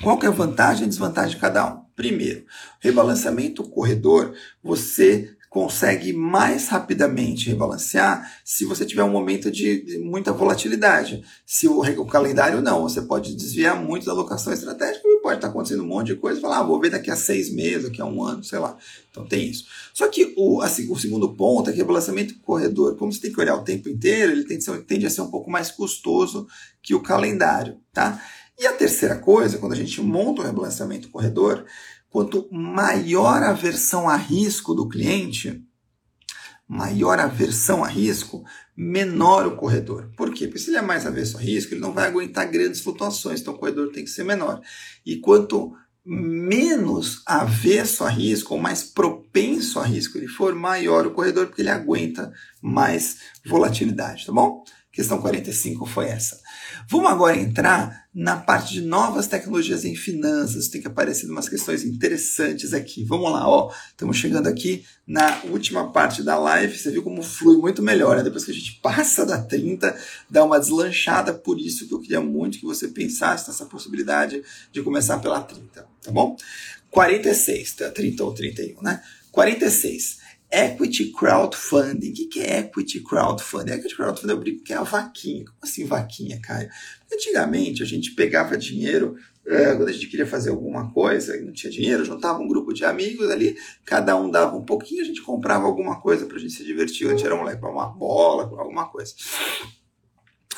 [SPEAKER 1] qual que é a vantagem e desvantagem de cada um? Primeiro, rebalanceamento corredor, você consegue mais rapidamente rebalancear se você tiver um momento de muita volatilidade. Se o, o calendário não, você pode desviar muito da alocação estratégica e pode estar acontecendo um monte de coisa e falar, ah, vou ver daqui a seis meses, daqui a um ano, sei lá. Então tem isso. Só que o, assim, o segundo ponto é que o rebalanceamento corredor, como você tem que olhar o tempo inteiro, ele tende a, ser, tende a ser um pouco mais custoso que o calendário, tá? E a terceira coisa, quando a gente monta o rebalanceamento corredor, Quanto maior a aversão a risco do cliente, maior a aversão a risco, menor o corredor. Por quê? Porque se ele é mais avesso a risco, ele não vai aguentar grandes flutuações, então o corredor tem que ser menor. E quanto menos avesso a risco, ou mais propenso a risco ele for, maior o corredor, porque ele aguenta mais volatilidade, tá bom? Questão 45 foi essa. Vamos agora entrar na parte de novas tecnologias em finanças. Tem que aparecer umas questões interessantes aqui. Vamos lá, ó. Estamos chegando aqui na última parte da live. Você viu como flui muito melhor, né? Depois que a gente passa da 30, dá uma deslanchada. Por isso que eu queria muito que você pensasse nessa possibilidade de começar pela 30, tá bom? 46, tá? 30 ou 31, né? 46. Equity crowdfunding. O que é equity crowdfunding? Equity crowdfunding eu brinco que é a vaquinha. Como assim vaquinha, Caio? Antigamente a gente pegava dinheiro é, quando a gente queria fazer alguma coisa e não tinha dinheiro, juntava um grupo de amigos ali, cada um dava um pouquinho, a gente comprava alguma coisa para a gente se divertir. Antes era um moleque uma bola, alguma coisa.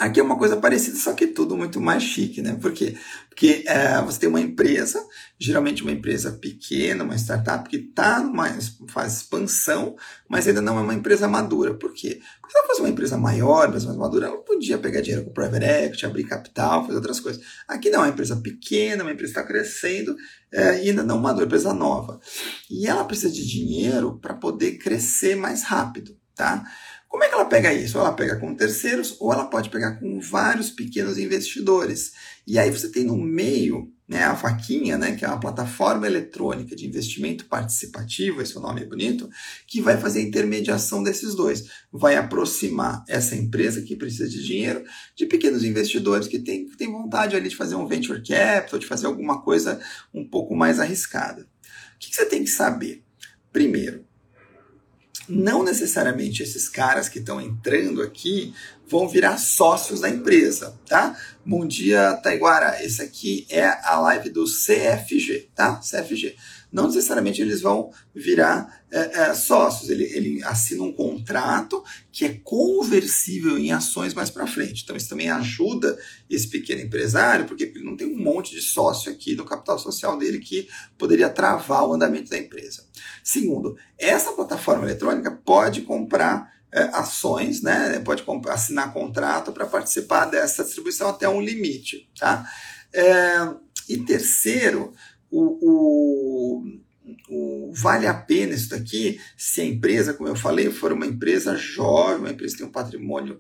[SPEAKER 1] Aqui é uma coisa parecida, só que tudo muito mais chique, né? Por quê? Porque é, você tem uma empresa, geralmente uma empresa pequena, uma startup que está numa fase expansão, mas ainda não é uma empresa madura. Por quê? Porque se ela fosse uma empresa maior, mais madura, ela podia pegar dinheiro com private equity, abrir capital, fazer outras coisas. Aqui não, é uma empresa pequena, uma empresa está crescendo é, e ainda não madura, empresa nova. E ela precisa de dinheiro para poder crescer mais rápido, tá? Como é que ela pega isso? Ela pega com terceiros, ou ela pode pegar com vários pequenos investidores. E aí você tem no meio né, a vaquinha, né, que é uma plataforma eletrônica de investimento participativo, esse é nome é bonito, que vai fazer a intermediação desses dois. Vai aproximar essa empresa que precisa de dinheiro de pequenos investidores que têm, que têm vontade ali de fazer um venture capital, de fazer alguma coisa um pouco mais arriscada. O que você tem que saber? Primeiro, não necessariamente esses caras que estão entrando aqui vão virar sócios da empresa, tá? Bom dia, Taiguara. Esse aqui é a live do CFG, tá? CFG não necessariamente eles vão virar é, é, sócios. Ele, ele assina um contrato que é conversível em ações mais para frente. Então, isso também ajuda esse pequeno empresário, porque ele não tem um monte de sócio aqui no capital social dele que poderia travar o andamento da empresa. Segundo, essa plataforma eletrônica pode comprar é, ações, né? pode assinar contrato para participar dessa distribuição até um limite. Tá? É, e terceiro, o, o o, vale a pena isso daqui se a empresa, como eu falei, for uma empresa jovem, uma empresa que tem um patrimônio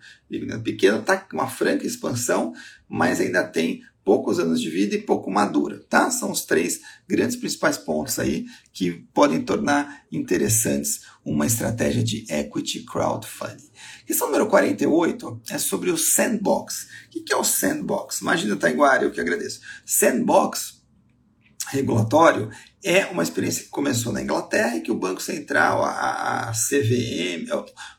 [SPEAKER 1] pequeno, está com uma franca expansão, mas ainda tem poucos anos de vida e pouco madura, tá? São os três grandes principais pontos aí que podem tornar interessantes uma estratégia de equity crowdfunding. Questão número 48 é sobre o sandbox. O que é o sandbox? Imagina, Taiguara, eu que agradeço. Sandbox regulatório é uma experiência que começou na Inglaterra e que o Banco Central, a, CVM,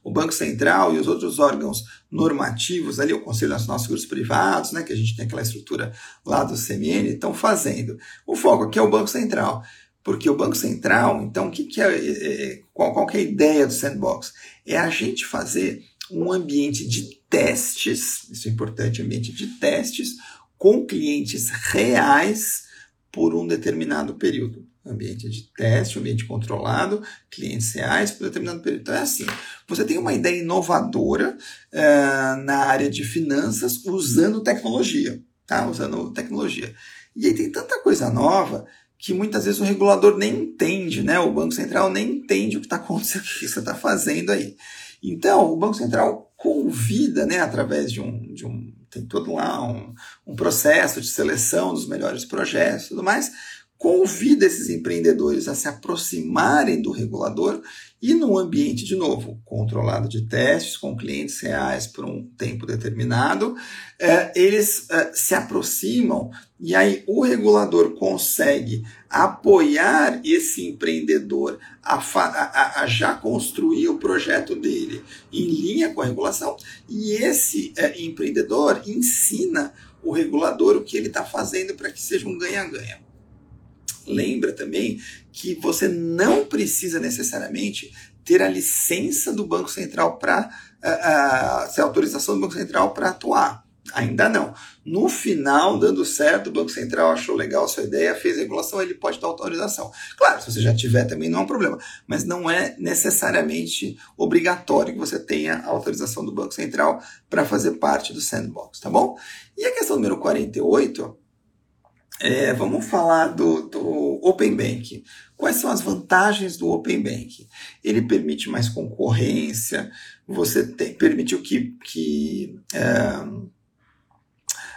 [SPEAKER 1] o Banco Central e os outros órgãos normativos, ali o Conselho Nacional de Seguros Privados, né, que a gente tem aquela estrutura lá do CMN, estão fazendo. O foco aqui é o Banco Central, porque o Banco Central, então, que, que é, é, é qual, qual é a ideia do sandbox? É a gente fazer um ambiente de testes, isso é importante, ambiente de testes, com clientes reais por um determinado período ambiente de teste, ambiente controlado, clientes reais por determinado período. Então é assim, você tem uma ideia inovadora uh, na área de finanças usando tecnologia, tá? Usando tecnologia. E aí tem tanta coisa nova que muitas vezes o regulador nem entende, né? O Banco Central nem entende o que está acontecendo, o que você está fazendo aí. Então, o Banco Central convida, né, através de um, de um tem todo lá um, um processo de seleção dos melhores projetos e tudo mais, convida esses empreendedores a se aproximarem do regulador e num ambiente, de novo, controlado de testes, com clientes reais por um tempo determinado, é, eles é, se aproximam e aí o regulador consegue apoiar esse empreendedor a, a, a, já construir o projeto dele em linha com a regulação e esse é, empreendedor ensina o regulador o que ele está fazendo para que seja um ganha-ganha. Lembra também que você não precisa necessariamente ter a licença do Banco Central para uh, uh, a autorização do Banco Central para atuar. Ainda não. No final, dando certo, o Banco Central achou legal a sua ideia, fez a regulação, ele pode dar autorização. Claro, se você já tiver também não é um problema, mas não é necessariamente obrigatório que você tenha a autorização do Banco Central para fazer parte do sandbox, tá bom? E a questão número 48 é, vamos falar do, do Open Bank. Quais são as vantagens do Open Bank? Ele permite mais concorrência, você tem, permitiu que, que é,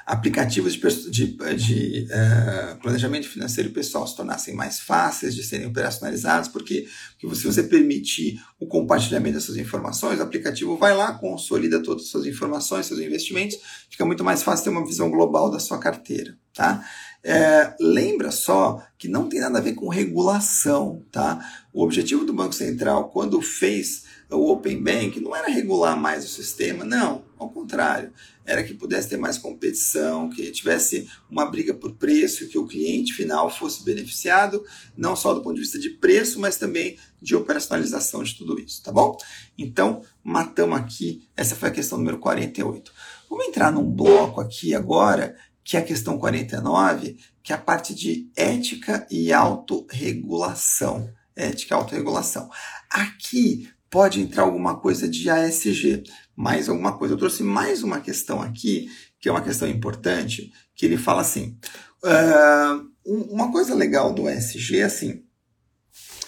[SPEAKER 1] aplicativos de, de, de é, planejamento financeiro pessoal se tornassem mais fáceis de serem operacionalizados, porque, porque se você permitir o compartilhamento dessas informações, o aplicativo vai lá, consolida todas as suas informações, seus investimentos, fica muito mais fácil ter uma visão global da sua carteira. Tá? É, lembra só que não tem nada a ver com regulação, tá? O objetivo do Banco Central, quando fez o Open Bank, não era regular mais o sistema, não, ao contrário, era que pudesse ter mais competição, que tivesse uma briga por preço, que o cliente final fosse beneficiado, não só do ponto de vista de preço, mas também de operacionalização de tudo isso, tá bom? Então, matamos aqui, essa foi a questão número 48. Vamos entrar num bloco aqui agora que é a questão 49, que é a parte de ética e autorregulação. Ética e autorregulação. Aqui pode entrar alguma coisa de ASG, mais alguma coisa. Eu trouxe mais uma questão aqui, que é uma questão importante, que ele fala assim: uh, uma coisa legal do ASG é assim,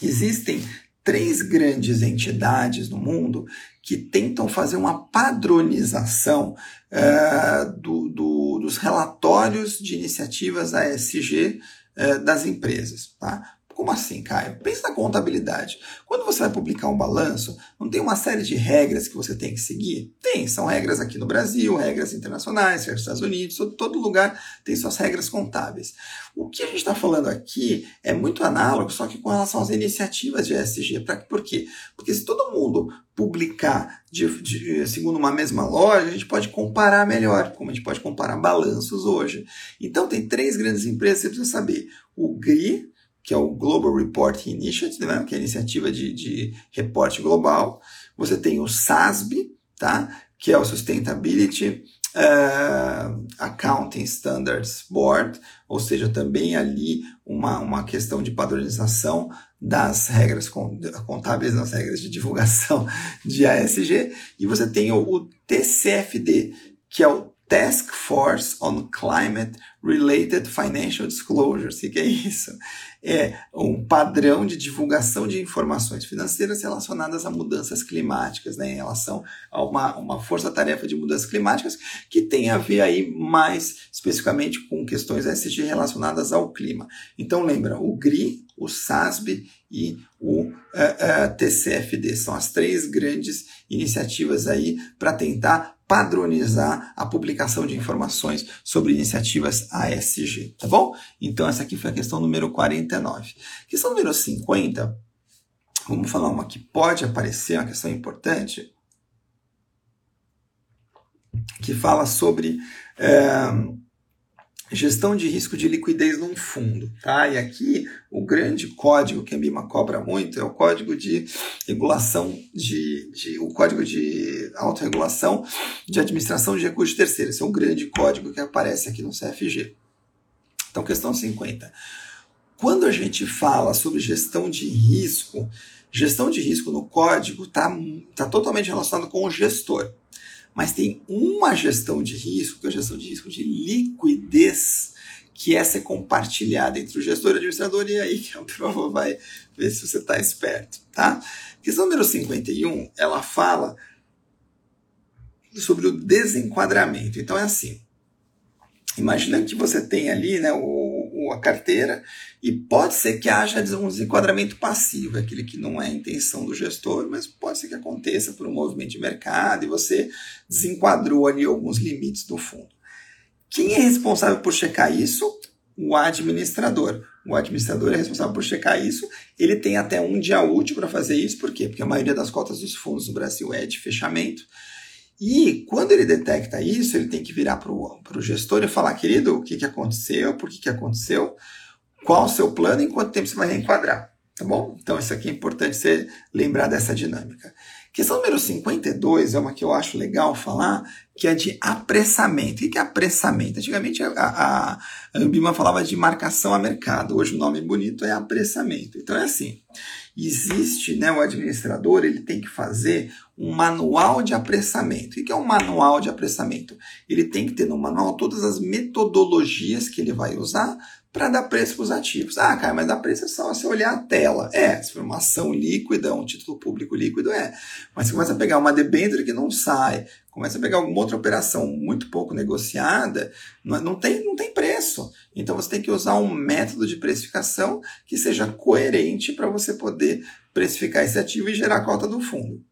[SPEAKER 1] existem três grandes entidades no mundo que tentam fazer uma padronização uh, do, do, dos relatórios de iniciativas ASG uh, eh, das empresas. Tá? Como assim, Caio? Pensa na contabilidade. Quando você vai publicar um balanço, não tem uma série de regras que você tem que seguir? Tem, são regras aqui no Brasil, regras internacionais, regras dos Estados Unidos, todo lugar tem suas regras contábeis. O que a gente está falando aqui é muito análogo, só que com relação às iniciativas de ESG. Pra, por quê? Porque se todo mundo publicar de, de, segundo uma mesma loja, a gente pode comparar melhor, como a gente pode comparar balanços hoje. Então, tem três grandes empresas que você precisa saber. O GRI, que é o Global Reporting Initiative, né, que é a iniciativa de, de reporte global. Você tem o SASB, tá, que é o Sustainability uh, Accounting Standards Board, ou seja, também ali uma, uma questão de padronização das regras contábeis, das regras de divulgação de ASG. E você tem o, o TCFD, que é o Task Force on Climate Related Financial Disclosures. O que é isso? É um padrão de divulgação de informações financeiras relacionadas a mudanças climáticas, né, em relação a uma, uma força-tarefa de mudanças climáticas que tem a ver aí mais especificamente com questões SG relacionadas ao clima. Então lembra, o GRI, o SASB e o uh, uh, TCFD são as três grandes iniciativas aí para tentar padronizar a publicação de informações sobre iniciativas ASG, tá bom? Então essa aqui foi a questão número 49. Questão número 50, vamos falar uma que pode aparecer, uma questão importante, que fala sobre é, gestão de risco de liquidez num fundo, tá? E aqui o grande código que a BIMA cobra muito é o código de regulação de, de o código de autorregulação de administração de recursos terceiros. Esse é um grande código que aparece aqui no CFG. Então, questão 50. Quando a gente fala sobre gestão de risco, gestão de risco no código está tá totalmente relacionado com o gestor mas tem uma gestão de risco, que é a gestão de risco de liquidez, que é ser compartilhada entre o gestor e o administrador, e aí que a prova vai ver se você está esperto. Tá? Questão número 51, ela fala sobre o desenquadramento. Então é assim, imagina que você tem ali né, o, a carteira e pode ser que haja um desenquadramento passivo, aquele que não é a intenção do gestor, mas pode ser que aconteça por um movimento de mercado e você desenquadrou ali alguns limites do fundo. Quem é responsável por checar isso? O administrador. O administrador é responsável por checar isso. Ele tem até um dia útil para fazer isso, por quê? Porque a maioria das cotas dos fundos no Brasil é de fechamento. E quando ele detecta isso, ele tem que virar para o gestor e falar, querido, o que, que aconteceu, por que, que aconteceu, qual o seu plano e quanto tempo você vai reenquadrar. Tá bom? Então, isso aqui é importante você lembrar dessa dinâmica. Questão número 52 é uma que eu acho legal falar, que é de apressamento. O que é apressamento? Antigamente a, a, a Ambima falava de marcação a mercado, hoje o nome bonito é apressamento. Então é assim, existe né, o administrador, ele tem que fazer um manual de apressamento. O que é um manual de apressamento? Ele tem que ter no manual todas as metodologias que ele vai usar para dar preço para os ativos. Ah, cara, mas dá preço é só você olhar a tela. É, se for uma ação líquida, um título público líquido, é. Mas você começa a pegar uma debênture que não sai, começa a pegar alguma outra operação muito pouco negociada, não tem, não tem preço. Então você tem que usar um método de precificação que seja coerente para você poder precificar esse ativo e gerar a cota do fundo.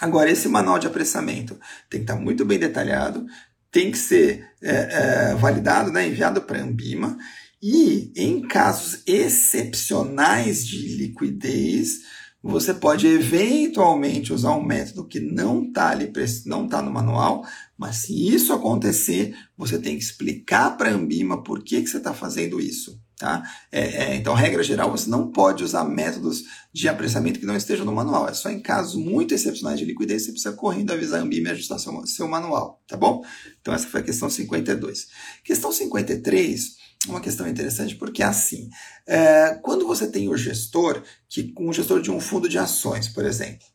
[SPEAKER 1] Agora, esse manual de apressamento tem que estar muito bem detalhado, tem que ser é, é, validado, né, enviado para a Ambima, e em casos excepcionais de liquidez, você pode eventualmente usar um método que não está ali, não está no manual, mas se isso acontecer, você tem que explicar para a Ambima por que, que você está fazendo isso. Tá? É, é, então, regra geral, você não pode usar métodos de apressamento que não estejam no manual. É só em casos muito excepcionais de liquidez você precisa correndo avisar a Ambima e ajustar seu, seu manual, tá bom? Então, essa foi a questão 52. Questão 53 uma questão interessante porque é assim, é, quando você tem o gestor, que um gestor de um fundo de ações, por exemplo,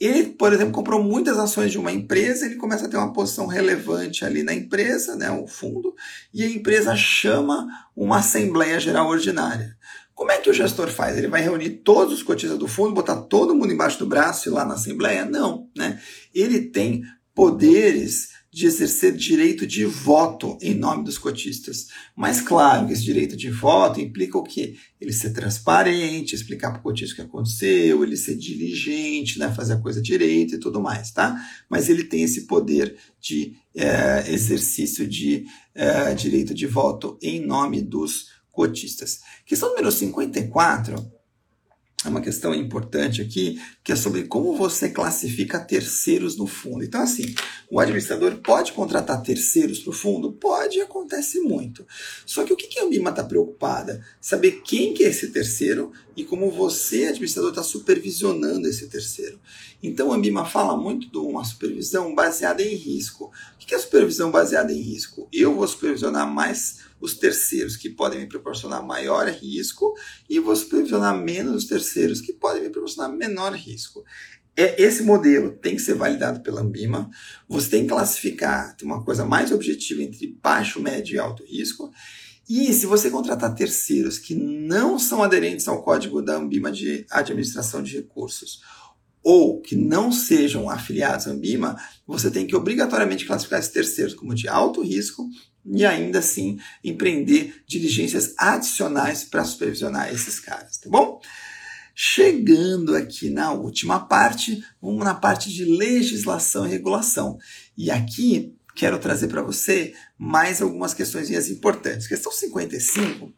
[SPEAKER 1] ele, por exemplo, comprou muitas ações de uma empresa, ele começa a ter uma posição relevante ali na empresa, né, o fundo, e a empresa chama uma Assembleia Geral Ordinária. Como é que o gestor faz? Ele vai reunir todos os cotistas do fundo, botar todo mundo embaixo do braço e lá na Assembleia? Não, né? Ele tem poderes de exercer direito de voto em nome dos cotistas. Mas claro que esse direito de voto implica o quê? Ele ser transparente, explicar para o cotista o que aconteceu, ele ser diligente, né, fazer a coisa direito e tudo mais, tá? Mas ele tem esse poder de é, exercício de é, direito de voto em nome dos cotistas. Questão número 54 é uma questão importante aqui, que é sobre como você classifica terceiros no fundo. Então, assim, o administrador pode contratar terceiros para o fundo? Pode, acontece muito. Só que o que a Ambima está preocupada? Saber quem que é esse terceiro e como você, administrador, está supervisionando esse terceiro. Então, a Ambima fala muito de uma supervisão baseada em risco. O que é supervisão baseada em risco? Eu vou supervisionar mais os terceiros, que podem me proporcionar maior risco, e vou supervisionar menos os terceiros, que podem me proporcionar menor risco. É, esse modelo tem que ser validado pela Ambima. Você tem que classificar uma coisa mais objetiva entre baixo, médio e alto risco. E se você contratar terceiros que não são aderentes ao código da Ambima de administração de recursos ou que não sejam afiliados à Ambima, você tem que obrigatoriamente classificar esses terceiros como de alto risco e ainda assim empreender diligências adicionais para supervisionar esses caras, tá bom? Chegando aqui na última parte, vamos na parte de legislação e regulação. E aqui quero trazer para você mais algumas questões importantes. Questão 55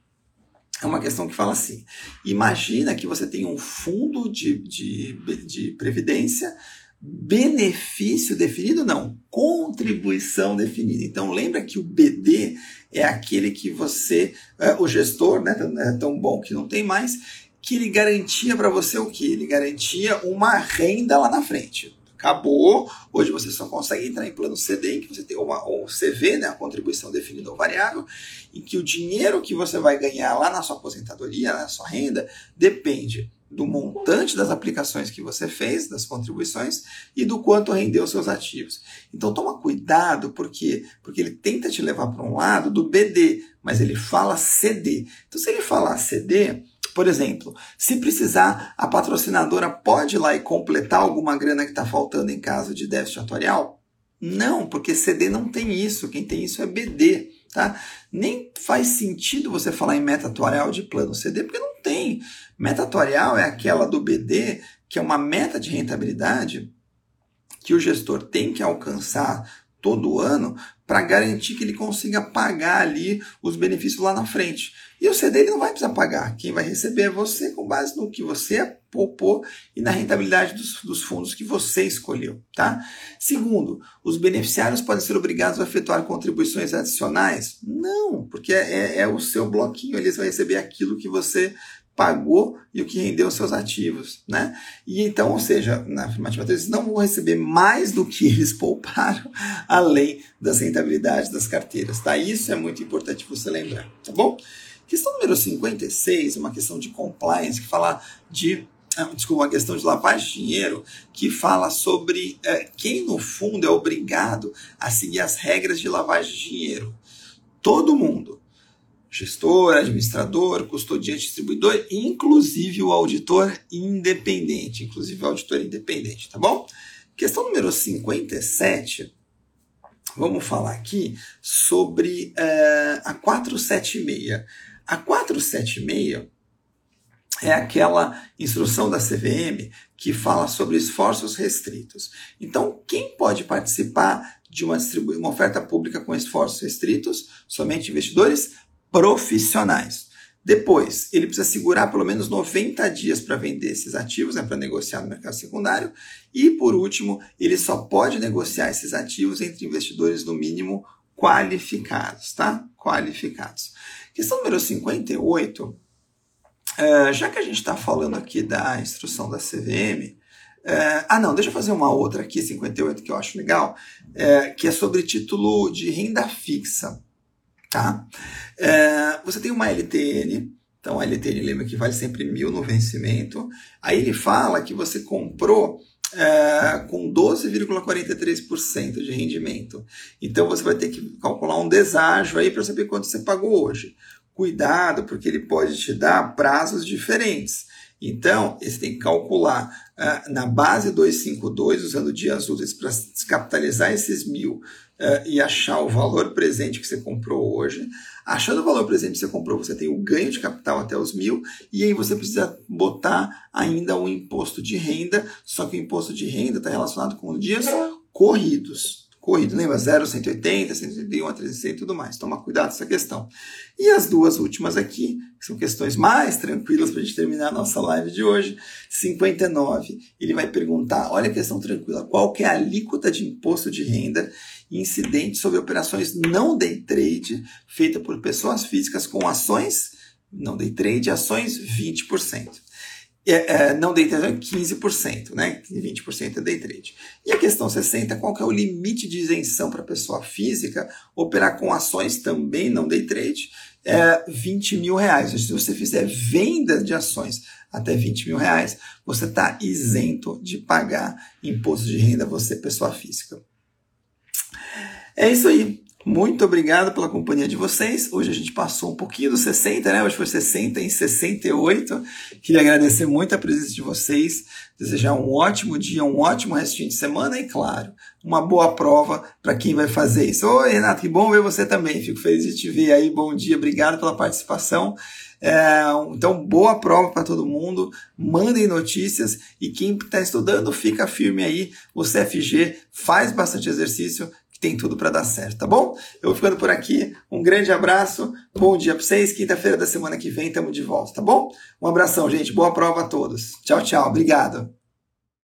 [SPEAKER 1] é uma questão que fala assim: imagina que você tem um fundo de, de, de previdência, benefício definido, não, contribuição definida. Então lembra que o BD é aquele que você, é, o gestor, né, é tão bom que não tem mais, que ele garantia para você o que? Ele garantia uma renda lá na frente. Acabou, hoje você só consegue entrar em plano CD, em que você tem uma, um CV, né, a contribuição definida ou variável, em que o dinheiro que você vai ganhar lá na sua aposentadoria, na sua renda, depende do montante das aplicações que você fez, das contribuições, e do quanto rendeu seus ativos. Então toma cuidado, porque porque ele tenta te levar para um lado do BD, mas ele fala CD. Então se ele falar CD, por exemplo, se precisar, a patrocinadora pode ir lá e completar alguma grana que está faltando em caso de déficit atuarial? Não, porque CD não tem isso. Quem tem isso é BD. Tá? Nem faz sentido você falar em meta atuarial de plano CD, porque não tem. Meta atuarial é aquela do BD, que é uma meta de rentabilidade que o gestor tem que alcançar todo ano para garantir que ele consiga pagar ali os benefícios lá na frente. E o CD ele não vai precisar pagar. Quem vai receber é você com base no que você poupou e na rentabilidade dos, dos fundos que você escolheu. Tá? Segundo, os beneficiários podem ser obrigados a efetuar contribuições adicionais? Não, porque é, é, o seu bloquinho, eles vão receber aquilo que você pagou e o que rendeu seus ativos, né? E então, ou seja, na afirmativa eles não vão receber mais do que eles pouparam, além das rentabilidades das carteiras, tá? Isso é muito importante você lembrar, tá bom? Questão número 56 é uma questão de compliance que fala de ah, desculpa, uma questão de lavagem de dinheiro que fala sobre é, quem no fundo é obrigado a seguir as regras de lavagem de dinheiro. Todo mundo. Gestor, administrador, custodiante, distribuidor, inclusive o auditor independente. Inclusive o auditor independente, tá bom? Questão número 57 vamos falar aqui sobre uh, a 476. A 476 é aquela instrução da CVM que fala sobre esforços restritos. Então, quem pode participar de uma, uma oferta pública com esforços restritos? Somente investidores profissionais. Depois, ele precisa segurar pelo menos 90 dias para vender esses ativos, né, para negociar no mercado secundário. E, por último, ele só pode negociar esses ativos entre investidores, no mínimo, qualificados, tá? Qualificados. Questão número 58. É, já que a gente está falando aqui da instrução da CVM, é, ah, não, deixa eu fazer uma outra aqui, 58, que eu acho legal, é, que é sobre título de renda fixa. Tá? É, você tem uma LTN, então a LTN lembra que vale sempre mil no vencimento. Aí ele fala que você comprou é, com 12,43% de rendimento. Então você vai ter que calcular um deságio aí para saber quanto você pagou hoje. Cuidado, porque ele pode te dar prazos diferentes. Então, você tem que calcular uh, na base 252, usando dias úteis para descapitalizar esses mil uh, e achar o valor presente que você comprou hoje. Achando o valor presente que você comprou, você tem o ganho de capital até os mil, e aí você precisa botar ainda um imposto de renda, só que o imposto de renda está relacionado com dias corridos corrido. Lembra? 0, 180, 181, 300 e tudo mais. Toma cuidado essa questão. E as duas últimas aqui, que são questões mais tranquilas para a gente terminar a nossa live de hoje. 59. Ele vai perguntar, olha a questão tranquila, qual que é a alíquota de imposto de renda incidente sobre operações não day trade feita por pessoas físicas com ações não day trade, ações 20% é, é, não day trade é 15%, né? 20% é day trade. E a questão 60, qual que é o limite de isenção para pessoa física operar com ações também não day trade? é 20 mil reais. Se você fizer venda de ações até 20 mil reais, você está isento de pagar imposto de renda, você, pessoa física. É isso aí. Muito obrigado pela companhia de vocês. Hoje a gente passou um pouquinho dos 60, né? Hoje foi 60 em 68. Queria agradecer muito a presença de vocês, desejar um ótimo dia, um ótimo restinho de semana e, claro, uma boa prova para quem vai fazer isso. Oi, Renato, que bom ver você também. Fico feliz de te ver aí. Bom dia, obrigado pela participação. É, então, boa prova para todo mundo. Mandem notícias e quem está estudando, fica firme aí. O CFG faz bastante exercício que tem tudo para dar certo, tá bom? Eu vou ficando por aqui. Um grande abraço, bom dia para vocês. Quinta-feira da semana que vem estamos de volta, tá bom? Um abração, gente. Boa prova a todos. Tchau, tchau. Obrigado.